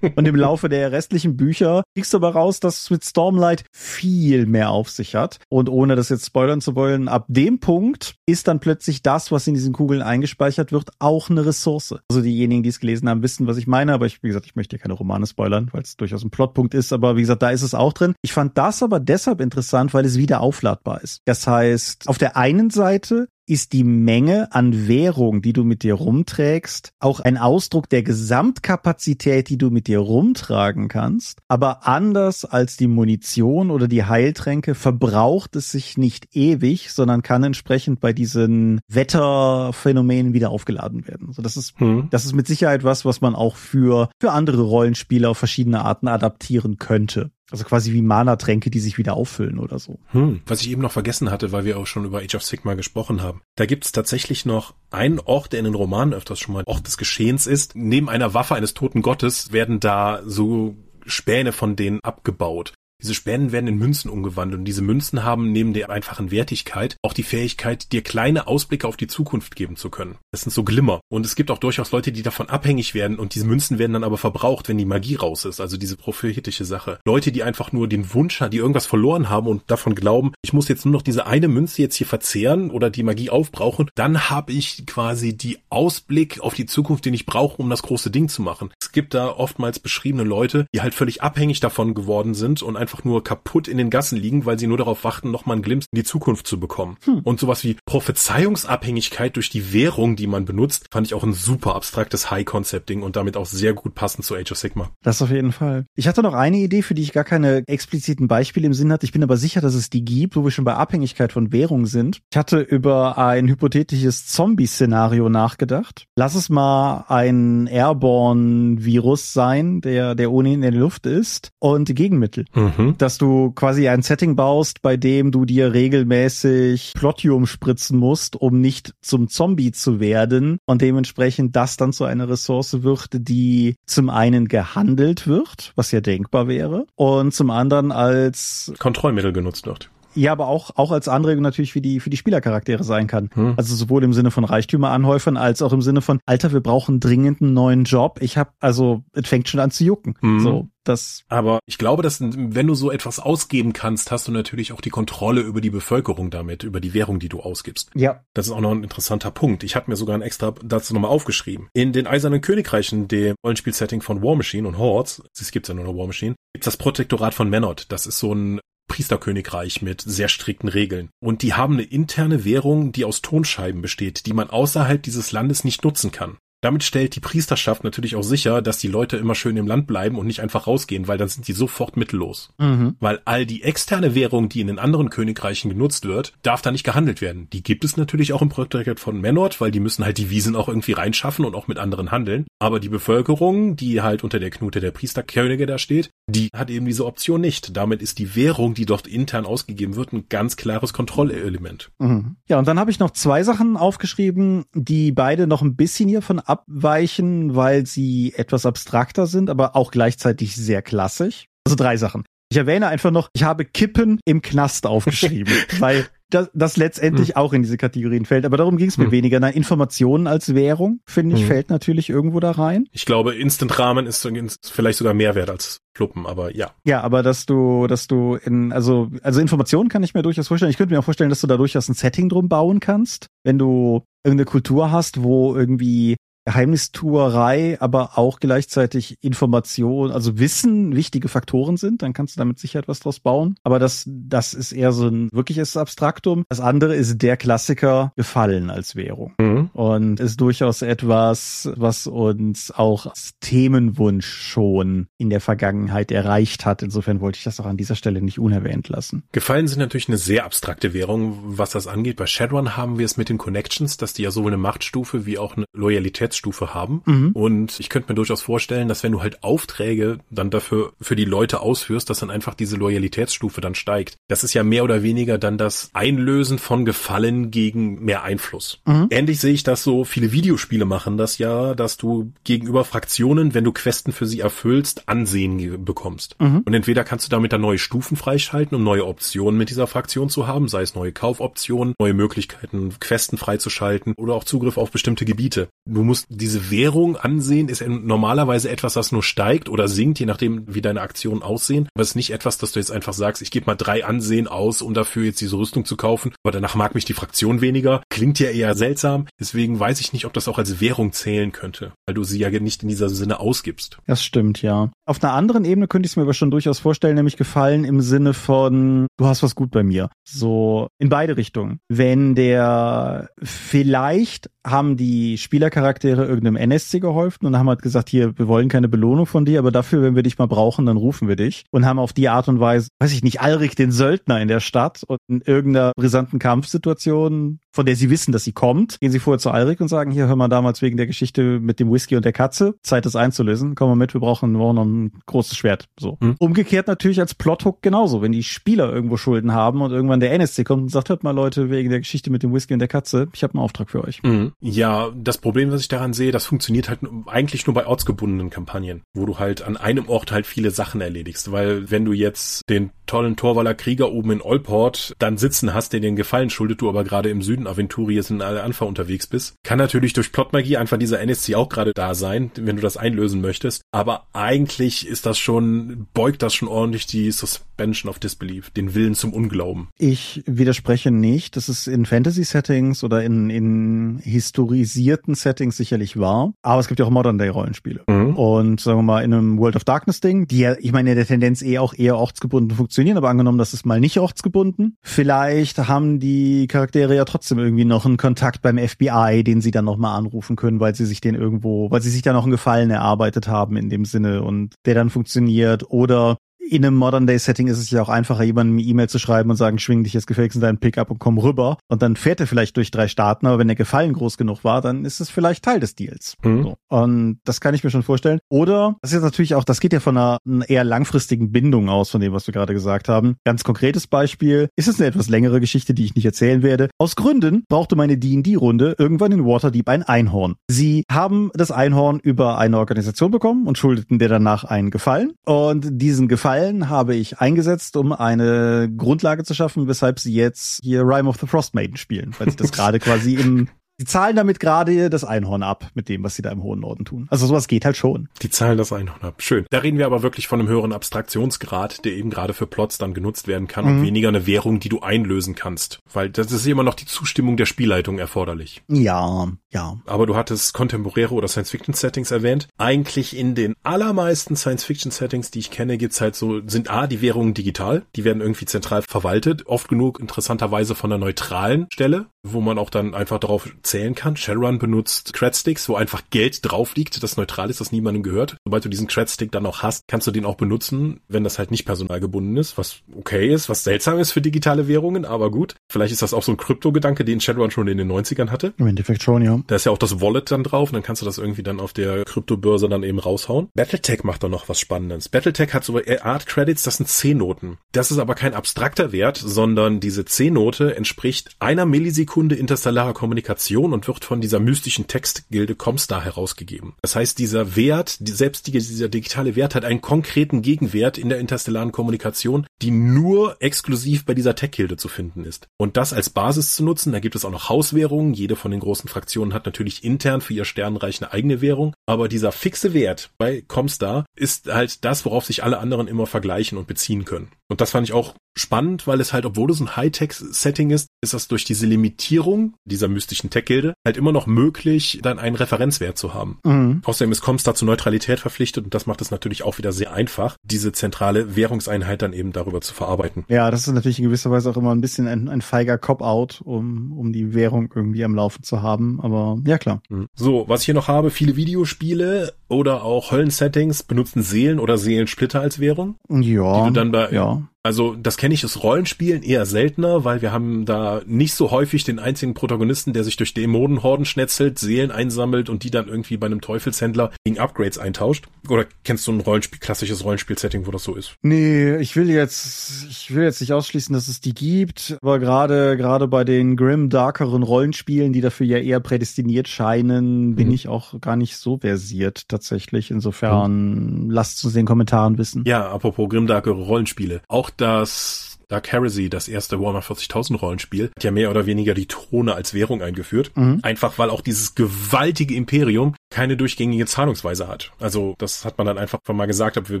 Und im Laufe der restlichen Bücher kriegst du aber raus, dass es mit Stormlight viel mehr auf sich hat. Und ohne das jetzt spoilern zu wollen, ab dem Punkt ist dann plötzlich das, was in diesen Kugeln eingespeichert wird, auch eine Ressource. Also diejenigen, die es gelesen haben, wissen, was ich meine. Aber ich, wie gesagt, ich möchte hier keine Romane spoilern, weil es durchaus ein Plotpunkt ist. Aber wie gesagt, da ist es auch drin. Ich fand das aber deshalb interessant, weil es wieder aufladbar ist. Das heißt, auf der einen Seite ist die Menge an Währung, die du mit dir rumträgst, auch ein Ausdruck der Gesamtkapazität, die du mit dir rumtragen kannst. Aber anders als die Munition oder die Heiltränke verbraucht es sich nicht ewig, sondern kann entsprechend bei diesen Wetterphänomenen wieder aufgeladen werden. So, das ist, hm. das ist mit Sicherheit was, was man auch für, für andere Rollenspieler auf verschiedene Arten adaptieren könnte. Also quasi wie Mana-Tränke, die sich wieder auffüllen oder so. Hm, was ich eben noch vergessen hatte, weil wir auch schon über Age of Sigma gesprochen haben. Da gibt's tatsächlich noch einen Ort, der in den Romanen öfters schon mal Ort des Geschehens ist. Neben einer Waffe eines toten Gottes werden da so Späne von denen abgebaut. Diese Spänen werden in Münzen umgewandelt und diese Münzen haben neben der einfachen Wertigkeit auch die Fähigkeit, dir kleine Ausblicke auf die Zukunft geben zu können. Das sind so Glimmer. Und es gibt auch durchaus Leute, die davon abhängig werden und diese Münzen werden dann aber verbraucht, wenn die Magie raus ist. Also diese prophetische Sache. Leute, die einfach nur den Wunsch haben, die irgendwas verloren haben und davon glauben, ich muss jetzt nur noch diese eine Münze jetzt hier verzehren oder die Magie aufbrauchen, dann habe ich quasi die Ausblick auf die Zukunft, den ich brauche, um das große Ding zu machen. Es gibt da oftmals beschriebene Leute, die halt völlig abhängig davon geworden sind und einfach nur kaputt in den Gassen liegen, weil sie nur darauf warten, nochmal einen Glimpse in die Zukunft zu bekommen. Hm. Und sowas wie Prophezeiungsabhängigkeit durch die Währung, die man benutzt, fand ich auch ein super abstraktes High-Concept-Ding und damit auch sehr gut passend zu Age of Sigma. Das auf jeden Fall. Ich hatte noch eine Idee, für die ich gar keine expliziten Beispiele im Sinn hatte. Ich bin aber sicher, dass es die gibt, wo wir schon bei Abhängigkeit von Währung sind. Ich hatte über ein hypothetisches Zombie-Szenario nachgedacht. Lass es mal ein Airborne-Virus sein, der, der ohnehin in der Luft ist und Gegenmittel. Mhm. Mhm. dass du quasi ein Setting baust, bei dem du dir regelmäßig Plotium spritzen musst, um nicht zum Zombie zu werden und dementsprechend das dann zu einer Ressource wird, die zum einen gehandelt wird, was ja denkbar wäre, und zum anderen als Kontrollmittel genutzt wird. Ja, aber auch, auch als Anregung natürlich für die, für die Spielercharaktere sein kann. Hm. Also sowohl im Sinne von Reichtümer anhäufern, als auch im Sinne von, Alter, wir brauchen dringend einen neuen Job. Ich habe also, es fängt schon an zu jucken. Hm. So, das. Aber ich glaube, dass wenn du so etwas ausgeben kannst, hast du natürlich auch die Kontrolle über die Bevölkerung damit, über die Währung, die du ausgibst. Ja. Das ist auch noch ein interessanter Punkt. Ich habe mir sogar ein extra dazu nochmal aufgeschrieben. In den Eisernen Königreichen, dem Rollenspiel-Setting von War Machine und Hordes, es gibt ja nur noch War Machine, gibt's das Protektorat von Menot. Das ist so ein Priesterkönigreich mit sehr strikten Regeln. Und die haben eine interne Währung, die aus Tonscheiben besteht, die man außerhalb dieses Landes nicht nutzen kann. Damit stellt die Priesterschaft natürlich auch sicher, dass die Leute immer schön im Land bleiben und nicht einfach rausgehen, weil dann sind die sofort mittellos. Mhm. Weil all die externe Währung, die in den anderen Königreichen genutzt wird, darf da nicht gehandelt werden. Die gibt es natürlich auch im Protektorat von Menord, weil die müssen halt die Wiesen auch irgendwie reinschaffen und auch mit anderen handeln. Aber die Bevölkerung, die halt unter der Knute der Priesterkönige da steht, die hat eben diese Option nicht. Damit ist die Währung, die dort intern ausgegeben wird, ein ganz klares Kontrollelement. Mhm. Ja, und dann habe ich noch zwei Sachen aufgeschrieben, die beide noch ein bisschen hiervon abweichen, weil sie etwas abstrakter sind, aber auch gleichzeitig sehr klassisch. Also drei Sachen. Ich erwähne einfach noch, ich habe Kippen im Knast aufgeschrieben, weil das, das letztendlich hm. auch in diese Kategorien fällt. Aber darum ging es mir hm. weniger. Na, Informationen als Währung, finde ich, hm. fällt natürlich irgendwo da rein. Ich glaube, Instant-Rahmen ist vielleicht sogar mehr wert als Fluppen, aber ja. Ja, aber dass du, dass du in, also, also Informationen kann ich mir durchaus vorstellen. Ich könnte mir auch vorstellen, dass du da durchaus ein Setting drum bauen kannst. Wenn du irgendeine Kultur hast, wo irgendwie Geheimnistuerei, aber auch gleichzeitig Information, also Wissen wichtige Faktoren sind, dann kannst du damit sicher etwas draus bauen. Aber das, das ist eher so ein wirkliches Abstraktum. Das andere ist der Klassiker Gefallen als Währung. Mhm. Und ist durchaus etwas, was uns auch als Themenwunsch schon in der Vergangenheit erreicht hat. Insofern wollte ich das auch an dieser Stelle nicht unerwähnt lassen. Gefallen sind natürlich eine sehr abstrakte Währung, was das angeht. Bei Shadowrun haben wir es mit den Connections, dass die ja sowohl eine Machtstufe wie auch eine Loyalität Sicherheitsstufe haben. Mhm. Und ich könnte mir durchaus vorstellen, dass wenn du halt Aufträge dann dafür für die Leute ausführst, dass dann einfach diese Loyalitätsstufe dann steigt. Das ist ja mehr oder weniger dann das Einlösen von Gefallen gegen mehr Einfluss. Mhm. Ähnlich sehe ich das so, viele Videospiele machen das ja, dass du gegenüber Fraktionen, wenn du Questen für sie erfüllst, Ansehen bekommst. Mhm. Und entweder kannst du damit dann neue Stufen freischalten, um neue Optionen mit dieser Fraktion zu haben, sei es neue Kaufoptionen, neue Möglichkeiten, Questen freizuschalten oder auch Zugriff auf bestimmte Gebiete. Du musst diese Währung ansehen, ist normalerweise etwas, das nur steigt oder sinkt, je nachdem, wie deine Aktionen aussehen. Aber es ist nicht etwas, dass du jetzt einfach sagst, ich gebe mal drei Ansehen aus, um dafür jetzt diese Rüstung zu kaufen, aber danach mag mich die Fraktion weniger. Klingt ja eher seltsam. Deswegen weiß ich nicht, ob das auch als Währung zählen könnte, weil du sie ja nicht in dieser Sinne ausgibst. Das stimmt, ja. Auf einer anderen Ebene könnte ich es mir aber schon durchaus vorstellen, nämlich gefallen im Sinne von, du hast was gut bei mir. So in beide Richtungen. Wenn der vielleicht haben die Spielercharaktere irgendeinem NSC geholfen und haben halt gesagt, hier, wir wollen keine Belohnung von dir, aber dafür, wenn wir dich mal brauchen, dann rufen wir dich. Und haben auf die Art und Weise, weiß ich nicht, Alrik den Söldner in der Stadt und in irgendeiner brisanten Kampfsituation, von der sie wissen, dass sie kommt, gehen sie vorher zu Alrik und sagen, hier, hör mal damals wegen der Geschichte mit dem Whisky und der Katze, Zeit das einzulösen, komm mal mit, wir brauchen, wir brauchen noch ein großes Schwert. So. Mhm. Umgekehrt natürlich als Plothook genauso, wenn die Spieler irgendwo Schulden haben und irgendwann der NSC kommt und sagt, hört mal Leute, wegen der Geschichte mit dem Whisky und der Katze, ich habe einen Auftrag für euch. Mhm. Ja, das Problem, was ich daran sehe, das funktioniert halt eigentlich nur bei ortsgebundenen Kampagnen, wo du halt an einem Ort halt viele Sachen erledigst, weil wenn du jetzt den tollen Torwaller Krieger oben in Olport dann sitzen hast, der den Gefallen schuldet, du aber gerade im Süden Aventuriers in Al-Anfa unterwegs bist, kann natürlich durch Plotmagie einfach dieser NSC auch gerade da sein, wenn du das einlösen möchtest, aber eigentlich ist das schon, beugt das schon ordentlich die Suspension of Disbelief, den Willen zum Unglauben. Ich widerspreche nicht, das ist in Fantasy-Settings oder in, in historisierten Settings sicherlich wahr, aber es gibt ja auch Modern-Day-Rollenspiele. Mhm. Und sagen wir mal, in einem World of Darkness-Ding, die ja, ich meine, in der Tendenz eh auch eher ortsgebunden funktionieren, aber angenommen, das ist mal nicht ortsgebunden, vielleicht haben die Charaktere ja trotzdem irgendwie noch einen Kontakt beim FBI, den sie dann nochmal anrufen können, weil sie sich den irgendwo, weil sie sich da noch einen Gefallen erarbeitet haben in dem Sinne und der dann funktioniert. Oder in einem Modern-Day-Setting ist es ja auch einfacher, jemandem eine E-Mail zu schreiben und sagen, schwing dich jetzt gefälligst in deinen Pickup und komm rüber. Und dann fährt er vielleicht durch drei Staaten, aber wenn der Gefallen groß genug war, dann ist es vielleicht Teil des Deals. Mhm. So. Und das kann ich mir schon vorstellen. Oder, das ist jetzt natürlich auch, das geht ja von einer, einer, eher langfristigen Bindung aus, von dem, was wir gerade gesagt haben. Ganz konkretes Beispiel, ist es eine etwas längere Geschichte, die ich nicht erzählen werde. Aus Gründen brauchte meine D&D-Runde irgendwann in Waterdeep ein Einhorn. Sie haben das Einhorn über eine Organisation bekommen und schuldeten der danach einen Gefallen. Und diesen Gefallen Fallen habe ich eingesetzt, um eine Grundlage zu schaffen, weshalb sie jetzt hier Rime of the Frost Maiden spielen, weil sie das gerade quasi im die zahlen damit gerade das Einhorn ab mit dem, was sie da im hohen Norden tun. Also sowas geht halt schon. Die zahlen das Einhorn ab. Schön. Da reden wir aber wirklich von einem höheren Abstraktionsgrad, der eben gerade für Plots dann genutzt werden kann mhm. und weniger eine Währung, die du einlösen kannst. Weil das ist immer noch die Zustimmung der Spielleitung erforderlich. Ja, ja. Aber du hattest kontemporäre oder Science-Fiction-Settings erwähnt. Eigentlich in den allermeisten Science-Fiction-Settings, die ich kenne, gibt's halt so, sind A, die Währungen digital. Die werden irgendwie zentral verwaltet. Oft genug interessanterweise von einer neutralen Stelle wo man auch dann einfach darauf zählen kann. Shadowrun benutzt Cradsticks, wo einfach Geld drauf liegt, das neutral ist, das niemandem gehört. Sobald du diesen Cradstick dann auch hast, kannst du den auch benutzen, wenn das halt nicht personalgebunden ist, was okay ist, was seltsam ist für digitale Währungen, aber gut. Vielleicht ist das auch so ein Krypto-Gedanke, den Shadowrun schon in den 90ern hatte. Im Endeffekt schon, ja. Da ist ja auch das Wallet dann drauf und dann kannst du das irgendwie dann auf der Kryptobörse dann eben raushauen. Battletech macht da noch was Spannendes. Battletech hat so Art Credits, das sind C-Noten. Das ist aber kein abstrakter Wert, sondern diese C-Note entspricht einer Millisekunde interstellarer Kommunikation und wird von dieser mystischen Textgilde Comstar herausgegeben. Das heißt, dieser Wert, selbst dieser digitale Wert hat einen konkreten Gegenwert in der interstellaren Kommunikation, die nur exklusiv bei dieser Tech-Gilde zu finden ist. Und das als Basis zu nutzen, da gibt es auch noch Hauswährungen. Jede von den großen Fraktionen hat natürlich intern für ihr Sternreich eine eigene Währung. Aber dieser fixe Wert bei Comstar ist halt das, worauf sich alle anderen immer vergleichen und beziehen können. Und das fand ich auch spannend, weil es halt, obwohl es ein Hightech-Setting ist, ist das durch diese Limitierung dieser mystischen Tech-Gilde halt immer noch möglich, dann einen Referenzwert zu haben. Mhm. Außerdem ist Comstar zur Neutralität verpflichtet und das macht es natürlich auch wieder sehr einfach, diese zentrale Währungseinheit dann eben darüber zu verarbeiten. Ja, das ist natürlich in gewisser Weise auch immer ein bisschen ein, ein feiger Cop-Out, um, um die Währung irgendwie am Laufen zu haben, aber ja klar. Mhm. So, was ich hier noch habe, viele Videospiele oder auch Höllensettings benutzen Seelen oder Seelensplitter als Währung. Ja. Die du dann bei, ja. now Also das kenne ich aus Rollenspielen eher seltener, weil wir haben da nicht so häufig den einzigen Protagonisten, der sich durch Dämonenhorden schnetzelt, Seelen einsammelt und die dann irgendwie bei einem Teufelshändler gegen Upgrades eintauscht. Oder kennst du ein Rollenspiel, klassisches Rollenspiel-Setting, wo das so ist? Nee, ich will jetzt, ich will jetzt nicht ausschließen, dass es die gibt, aber gerade, gerade bei den grim, darkeren Rollenspielen, die dafür ja eher prädestiniert scheinen, bin mhm. ich auch gar nicht so versiert tatsächlich. Insofern mhm. lasst uns in den Kommentaren wissen. Ja, apropos grim, darkere Rollenspiele. Auch das Dark Heresy, das erste Warhammer 40.000 Rollenspiel, hat ja mehr oder weniger die Throne als Währung eingeführt. Mhm. Einfach weil auch dieses gewaltige Imperium keine durchgängige Zahlungsweise hat. Also das hat man dann einfach mal gesagt, aber wir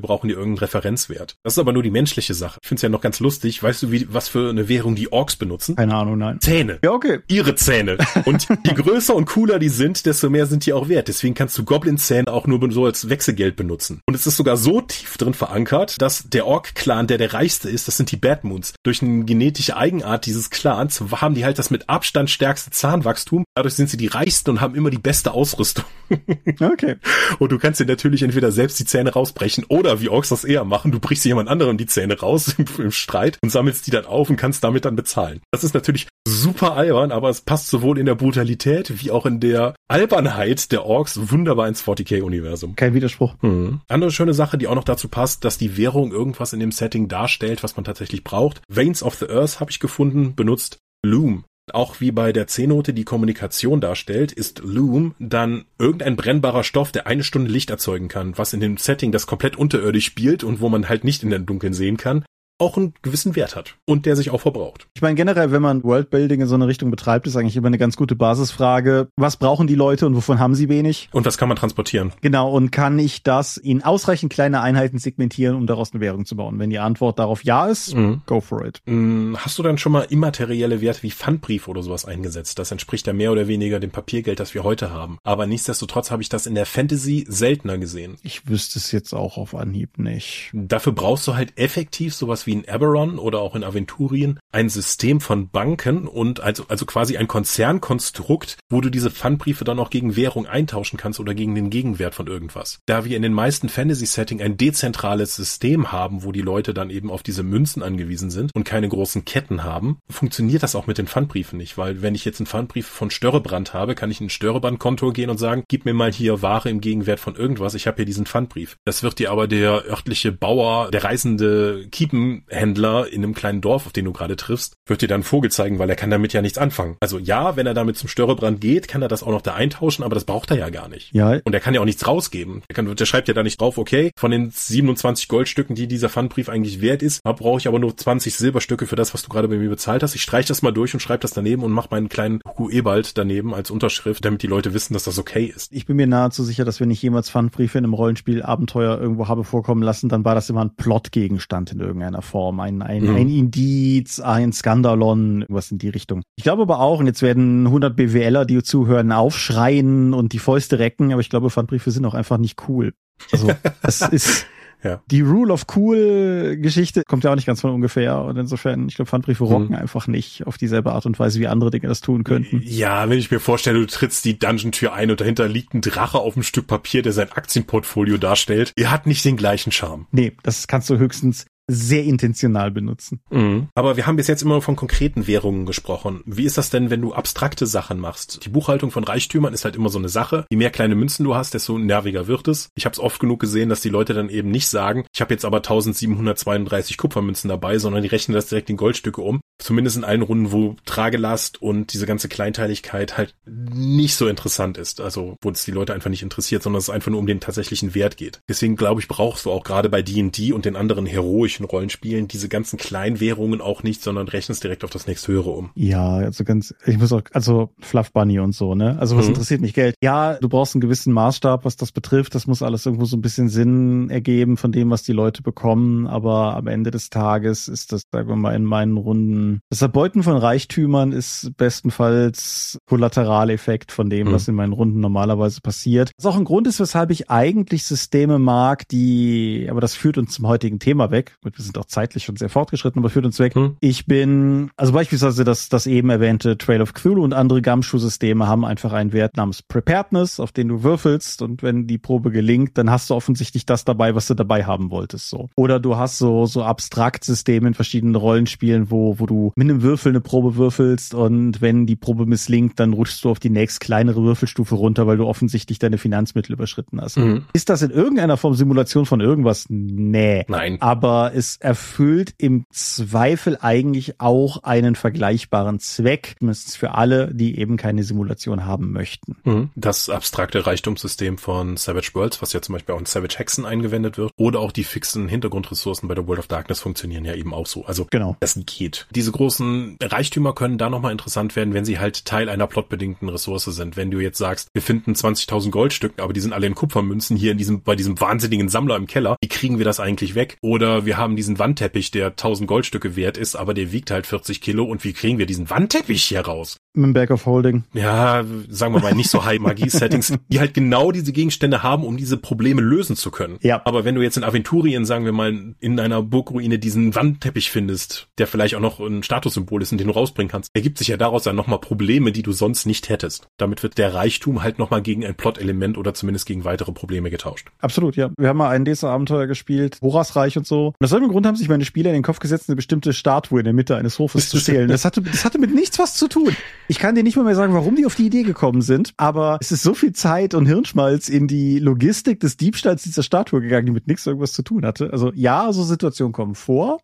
brauchen hier irgendeinen Referenzwert. Das ist aber nur die menschliche Sache. Ich finde es ja noch ganz lustig. Weißt du, wie, was für eine Währung die Orks benutzen? Keine Ahnung, nein. Zähne. Ja, okay. Ihre Zähne. Und je größer und cooler die sind, desto mehr sind die auch wert. Deswegen kannst du Goblin-Zähne auch nur so als Wechselgeld benutzen. Und es ist sogar so tief drin verankert, dass der Ork-Clan, der der reichste ist, das sind die Bad Moons. Durch eine genetische Eigenart dieses Clans haben die halt das mit Abstand stärkste Zahnwachstum. Dadurch sind sie die reichsten und haben immer die beste Ausrüstung. okay. Und du kannst dir natürlich entweder selbst die Zähne rausbrechen oder wie Orks das eher machen, du brichst jemand anderem die Zähne raus im, im Streit und sammelst die dann auf und kannst damit dann bezahlen. Das ist natürlich super albern, aber es passt sowohl in der Brutalität wie auch in der Albernheit der Orks wunderbar ins 40k-Universum. Kein Widerspruch. Hm. Andere schöne Sache, die auch noch dazu passt, dass die Währung irgendwas in dem Setting darstellt, was man tatsächlich braucht. Veins of the Earth habe ich gefunden, benutzt Loom. Auch wie bei der C-Note die Kommunikation darstellt, ist Loom dann irgendein brennbarer Stoff, der eine Stunde Licht erzeugen kann, was in dem Setting, das komplett unterirdisch spielt und wo man halt nicht in der Dunkeln sehen kann, auch einen gewissen Wert hat und der sich auch verbraucht. Ich meine, generell, wenn man Worldbuilding in so eine Richtung betreibt, ist eigentlich immer eine ganz gute Basisfrage. Was brauchen die Leute und wovon haben sie wenig? Und was kann man transportieren? Genau, und kann ich das in ausreichend kleine Einheiten segmentieren, um daraus eine Währung zu bauen? Wenn die Antwort darauf ja ist, mhm. go for it. Mm, hast du dann schon mal immaterielle Werte wie Pfandbrief oder sowas eingesetzt? Das entspricht ja mehr oder weniger dem Papiergeld, das wir heute haben. Aber nichtsdestotrotz habe ich das in der Fantasy seltener gesehen. Ich wüsste es jetzt auch auf Anhieb nicht. Dafür brauchst du halt effektiv sowas wie in Eberron oder auch in Aventurien ein System von Banken und also, also quasi ein Konzernkonstrukt, wo du diese Pfandbriefe dann auch gegen Währung eintauschen kannst oder gegen den Gegenwert von irgendwas. Da wir in den meisten Fantasy-Setting ein dezentrales System haben, wo die Leute dann eben auf diese Münzen angewiesen sind und keine großen Ketten haben, funktioniert das auch mit den Pfandbriefen nicht, weil wenn ich jetzt einen Pfandbrief von Störrebrand habe, kann ich in ein Störrebrandkonto gehen und sagen, gib mir mal hier Ware im Gegenwert von irgendwas, ich habe hier diesen Pfandbrief. Das wird dir aber der örtliche Bauer, der reisende Kiepenhändler Händler in einem kleinen Dorf, auf den du gerade triffst, wird dir dann Vogel zeigen, weil er kann damit ja nichts anfangen. Also ja, wenn er damit zum Störrebrand geht, kann er das auch noch da eintauschen, aber das braucht er ja gar nicht. Ja. Und er kann ja auch nichts rausgeben. Der, kann, der schreibt ja da nicht drauf, okay, von den 27 Goldstücken, die dieser Pfandbrief eigentlich wert ist, brauche ich aber nur 20 Silberstücke für das, was du gerade bei mir bezahlt hast. Ich streiche das mal durch und schreibe das daneben und mache meinen kleinen Hugo Ebald daneben als Unterschrift, damit die Leute wissen, dass das okay ist. Ich bin mir nahezu sicher, dass wenn ich jemals Pfandbriefe in einem Rollenspiel Abenteuer irgendwo habe vorkommen lassen, dann war das immer ein Plotgegenstand in irgendeiner Form. Ein, ein, mhm. ein Indiz, ein Skandalon, was in die Richtung. Ich glaube aber auch, und jetzt werden 100 BWLer, die zuhören, aufschreien und die Fäuste recken, aber ich glaube, Pfandbriefe sind auch einfach nicht cool. Also, das ist, Ja. Die Rule of Cool Geschichte kommt ja auch nicht ganz von ungefähr. Und insofern, ich glaube, Pfandbriefe rocken mhm. einfach nicht auf dieselbe Art und Weise, wie andere Dinge das tun könnten. Ja, wenn ich mir vorstelle, du trittst die Dungeon-Tür ein und dahinter liegt ein Drache auf einem Stück Papier, der sein Aktienportfolio darstellt. Er hat nicht den gleichen Charme. Nee, das kannst du höchstens sehr intentional benutzen. Mhm. Aber wir haben bis jetzt immer von konkreten Währungen gesprochen. Wie ist das denn, wenn du abstrakte Sachen machst? Die Buchhaltung von Reichtümern ist halt immer so eine Sache. Je mehr kleine Münzen du hast, desto nerviger wird es. Ich habe es oft genug gesehen, dass die Leute dann eben nicht sagen, ich habe jetzt aber 1732 Kupfermünzen dabei, sondern die rechnen das direkt in Goldstücke um. Zumindest in allen Runden, wo Tragelast und diese ganze Kleinteiligkeit halt nicht so interessant ist. Also wo es die Leute einfach nicht interessiert, sondern es einfach nur um den tatsächlichen Wert geht. Deswegen glaube ich, brauchst du auch gerade bei D&D und den anderen heroischen Rollenspielen diese ganzen kleinen Währungen auch nicht, sondern rechnest direkt auf das nächsthöhere um. Ja, also ganz, ich muss auch, also Fluff Bunny und so, ne? Also was mhm. interessiert mich Geld? Ja, du brauchst einen gewissen Maßstab, was das betrifft. Das muss alles irgendwo so ein bisschen Sinn ergeben von dem, was die Leute bekommen. Aber am Ende des Tages ist das, sagen wir mal, in meinen Runden, das Erbeuten von Reichtümern ist bestenfalls Kollateraleffekt von dem, mhm. was in meinen Runden normalerweise passiert. Was auch ein Grund ist, weshalb ich eigentlich Systeme mag, die, aber das führt uns zum heutigen Thema weg, Gut, wir sind auch zeitlich schon sehr fortgeschritten, aber führt uns weg. Hm. Ich bin, also beispielsweise das, das eben erwähnte Trail of Cthulhu und andere Gumshoe-Systeme haben einfach einen Wert namens Preparedness, auf den du würfelst und wenn die Probe gelingt, dann hast du offensichtlich das dabei, was du dabei haben wolltest, so. Oder du hast so, so abstrakt Systeme in verschiedenen Rollenspielen, wo, wo du mit einem Würfel eine Probe würfelst und wenn die Probe misslingt, dann rutschst du auf die nächst kleinere Würfelstufe runter, weil du offensichtlich deine Finanzmittel überschritten hast. Mhm. Ist das in irgendeiner Form Simulation von irgendwas? Nee. Nein. Aber es erfüllt im Zweifel eigentlich auch einen vergleichbaren Zweck, zumindest für alle, die eben keine Simulation haben möchten. Mhm. Das abstrakte Reichtumssystem von Savage Worlds, was ja zum Beispiel auch in Savage Hexen eingewendet wird, oder auch die fixen Hintergrundressourcen bei der World of Darkness funktionieren ja eben auch so. Also genau. das geht. Diese großen Reichtümer können da nochmal interessant werden, wenn sie halt Teil einer plotbedingten Ressource sind. Wenn du jetzt sagst, wir finden 20.000 Goldstücken, aber die sind alle in Kupfermünzen hier in diesem, bei diesem wahnsinnigen Sammler im Keller, wie kriegen wir das eigentlich weg? Oder wir haben diesen Wandteppich, der 1000 Goldstücke wert ist, aber der wiegt halt 40 Kilo. Und wie kriegen wir diesen Wandteppich hier raus? Mit dem Back of Holding. Ja, sagen wir mal nicht so High-Magie-Settings, die halt genau diese Gegenstände haben, um diese Probleme lösen zu können. Ja. Aber wenn du jetzt in Aventurien, sagen wir mal, in einer Burgruine diesen Wandteppich findest, der vielleicht auch noch ein Statussymbol ist und den du rausbringen kannst, ergibt sich ja daraus dann nochmal Probleme, die du sonst nicht hättest. Damit wird der Reichtum halt nochmal gegen ein Plot-Element oder zumindest gegen weitere Probleme getauscht. Absolut, ja. Wir haben mal ein dieser-Abenteuer gespielt, Horasreich und so. Und aus irgendeinem Grund haben sich meine Spieler in den Kopf gesetzt, eine bestimmte Statue in der Mitte eines Hofes zu stehlen. Das hatte, das hatte mit nichts was zu tun. Ich kann dir nicht mal mehr sagen, warum die auf die Idee gekommen sind, aber es ist so viel Zeit und Hirnschmalz in die Logistik des Diebstahls dieser Statue gegangen, die mit nichts irgendwas zu tun hatte. Also ja, so Situationen kommen vor,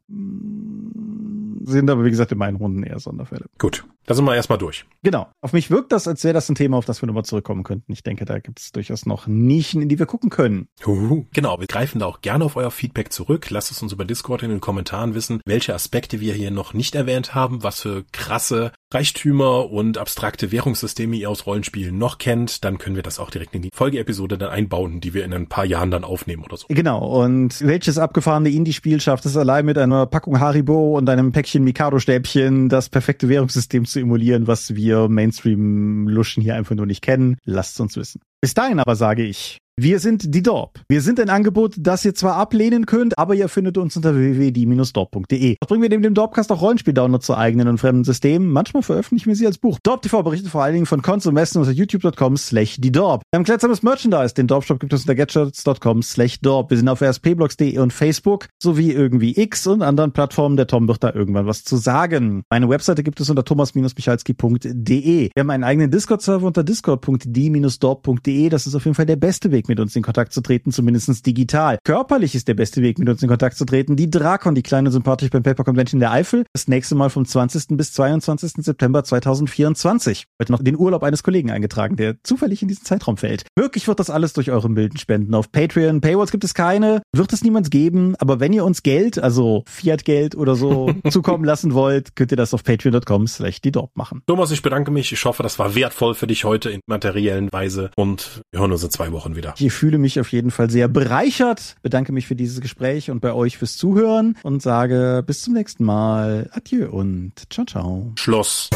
sind aber wie gesagt in meinen Runden eher Sonderfälle. Gut, da sind wir erstmal durch. Genau. Auf mich wirkt das, als wäre das ein Thema, auf das wir nochmal zurückkommen könnten. Ich denke, da gibt es durchaus noch Nischen, in die wir gucken können. Uhu. Genau, wir greifen da auch gerne auf euer Feedback zurück. Lasst es uns über Discord in den Kommentaren wissen, welche Aspekte wir hier noch nicht erwähnt haben, was für krasse Reichtümer und abstrakte Währungssysteme ihr aus Rollenspielen noch kennt, dann können wir das auch direkt in die Folgeepisode dann einbauen, die wir in ein paar Jahren dann aufnehmen oder so. Genau. Und welches abgefahrene Indie-Spiel schafft es allein mit einer Packung Haribo und einem Päckchen Mikado-Stäbchen das perfekte Währungssystem zu emulieren, was wir Mainstream-Luschen hier einfach nur nicht kennen? Lasst uns wissen. Bis dahin aber sage ich, wir sind die Dorp. Wir sind ein Angebot, das ihr zwar ablehnen könnt, aber ihr findet uns unter www.die-dorp.de. Dort bringen wir neben dem Dorpcast auch Rollenspiel-Downloads zu eigenen und fremden Systemen. Manchmal veröffentlichen wir sie als Buch. Dorp TV berichtet vor allen Dingen von Cons und Messen unter youtube.com slash die Dorp. Wir haben kleidsames Merchandise. Den Dorpshop gibt es unter gadgets.com slash Dorp. Wir sind auf rspblogs.de und Facebook sowie irgendwie X und anderen Plattformen. Der Tom wird da irgendwann was zu sagen. Meine Webseite gibt es unter thomas-michalski.de. Wir haben einen eigenen Discord-Server unter discord.die-dorp.de. Das ist auf jeden Fall der beste Weg, mit uns in Kontakt zu treten, zumindest digital. Körperlich ist der beste Weg, mit uns in Kontakt zu treten, die Drakon, die kleine sympathisch beim Paper Convention der Eifel, das nächste Mal vom 20. bis 22. September 2024. Heute noch den Urlaub eines Kollegen eingetragen, der zufällig in diesen Zeitraum fällt. Wirklich wird das alles durch eure milden Spenden auf Patreon. Paywalls gibt es keine, wird es niemals geben, aber wenn ihr uns Geld, also Fiat-Geld oder so, zukommen lassen wollt, könnt ihr das auf patreon.com slash die Dorp machen. Thomas, ich bedanke mich. Ich hoffe, das war wertvoll für dich heute in materiellen Weise und wir hören uns in zwei Wochen wieder. Ich fühle mich auf jeden Fall sehr bereichert, bedanke mich für dieses Gespräch und bei euch fürs Zuhören und sage bis zum nächsten Mal. Adieu und ciao, ciao. Schluss.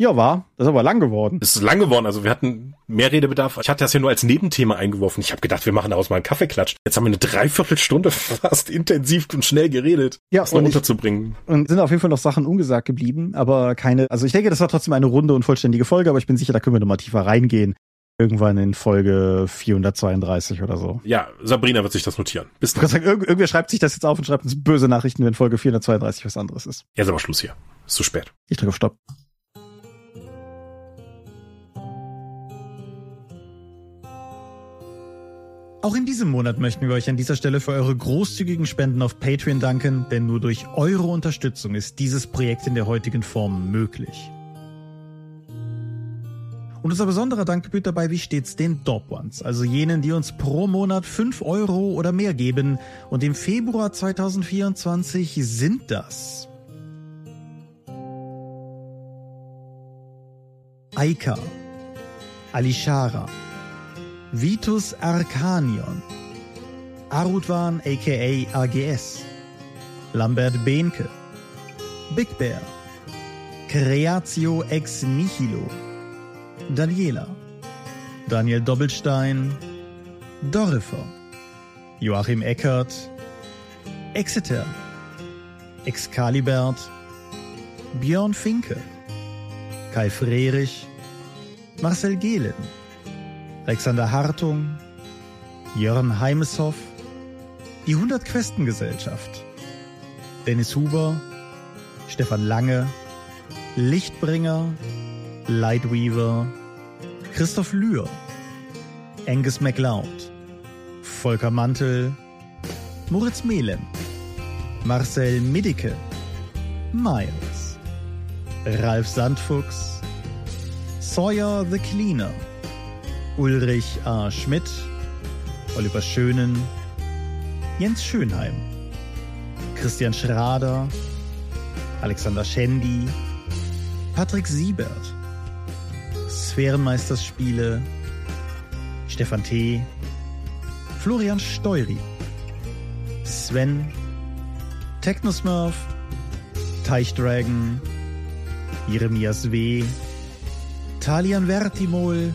Ja, war. Das ist aber lang geworden. Es ist lang geworden. Also wir hatten mehr Redebedarf. Ich hatte das ja nur als Nebenthema eingeworfen. Ich habe gedacht, wir machen daraus mal einen Kaffeeklatsch. Jetzt haben wir eine Dreiviertelstunde fast intensiv und schnell geredet, ja, das noch unterzubringen. Und sind auf jeden Fall noch Sachen ungesagt geblieben, aber keine. Also ich denke, das war trotzdem eine runde und vollständige Folge, aber ich bin sicher, da können wir nochmal tiefer reingehen. Irgendwann in Folge 432 oder so. Ja, Sabrina wird sich das notieren. Bis dann. Sagen, irgend, irgendwer schreibt sich das jetzt auf und schreibt uns böse Nachrichten, wenn Folge 432 was anderes ist. Jetzt aber Schluss hier. Ist zu spät. Ich drücke auf Stopp. Auch in diesem Monat möchten wir euch an dieser Stelle für eure großzügigen Spenden auf Patreon danken, denn nur durch eure Unterstützung ist dieses Projekt in der heutigen Form möglich. Und unser besonderer Dank gebührt dabei wie stets den Dope Ones, also jenen, die uns pro Monat 5 Euro oder mehr geben. Und im Februar 2024 sind das Aika, Alishara, Vitus Arcanion, Arutwan aka AGS, Lambert Behnke, Big Bear, Creatio ex nihilo, Daniela, Daniel Doppelstein, Dorifer, Joachim Eckert, Exeter, Excalibert, Björn Finke, Kai Frerich, Marcel Gehlen, Alexander Hartung, Jörn Heimeshoff, die 100 Questengesellschaft, Dennis Huber, Stefan Lange, Lichtbringer, Lightweaver, Christoph Lühr, Angus MacLeod, Volker Mantel, Moritz Melem, Marcel Middicke, Miles, Ralf Sandfuchs, Sawyer the Cleaner, Ulrich A. Schmidt, Oliver Schönen, Jens Schönheim, Christian Schrader, Alexander Schendi, Patrick Siebert, Sphärenmeisterspiele, Stefan T., Florian Steury, Sven, Technosmurf, Teichdragon, Jeremias W., Talian Vertimol,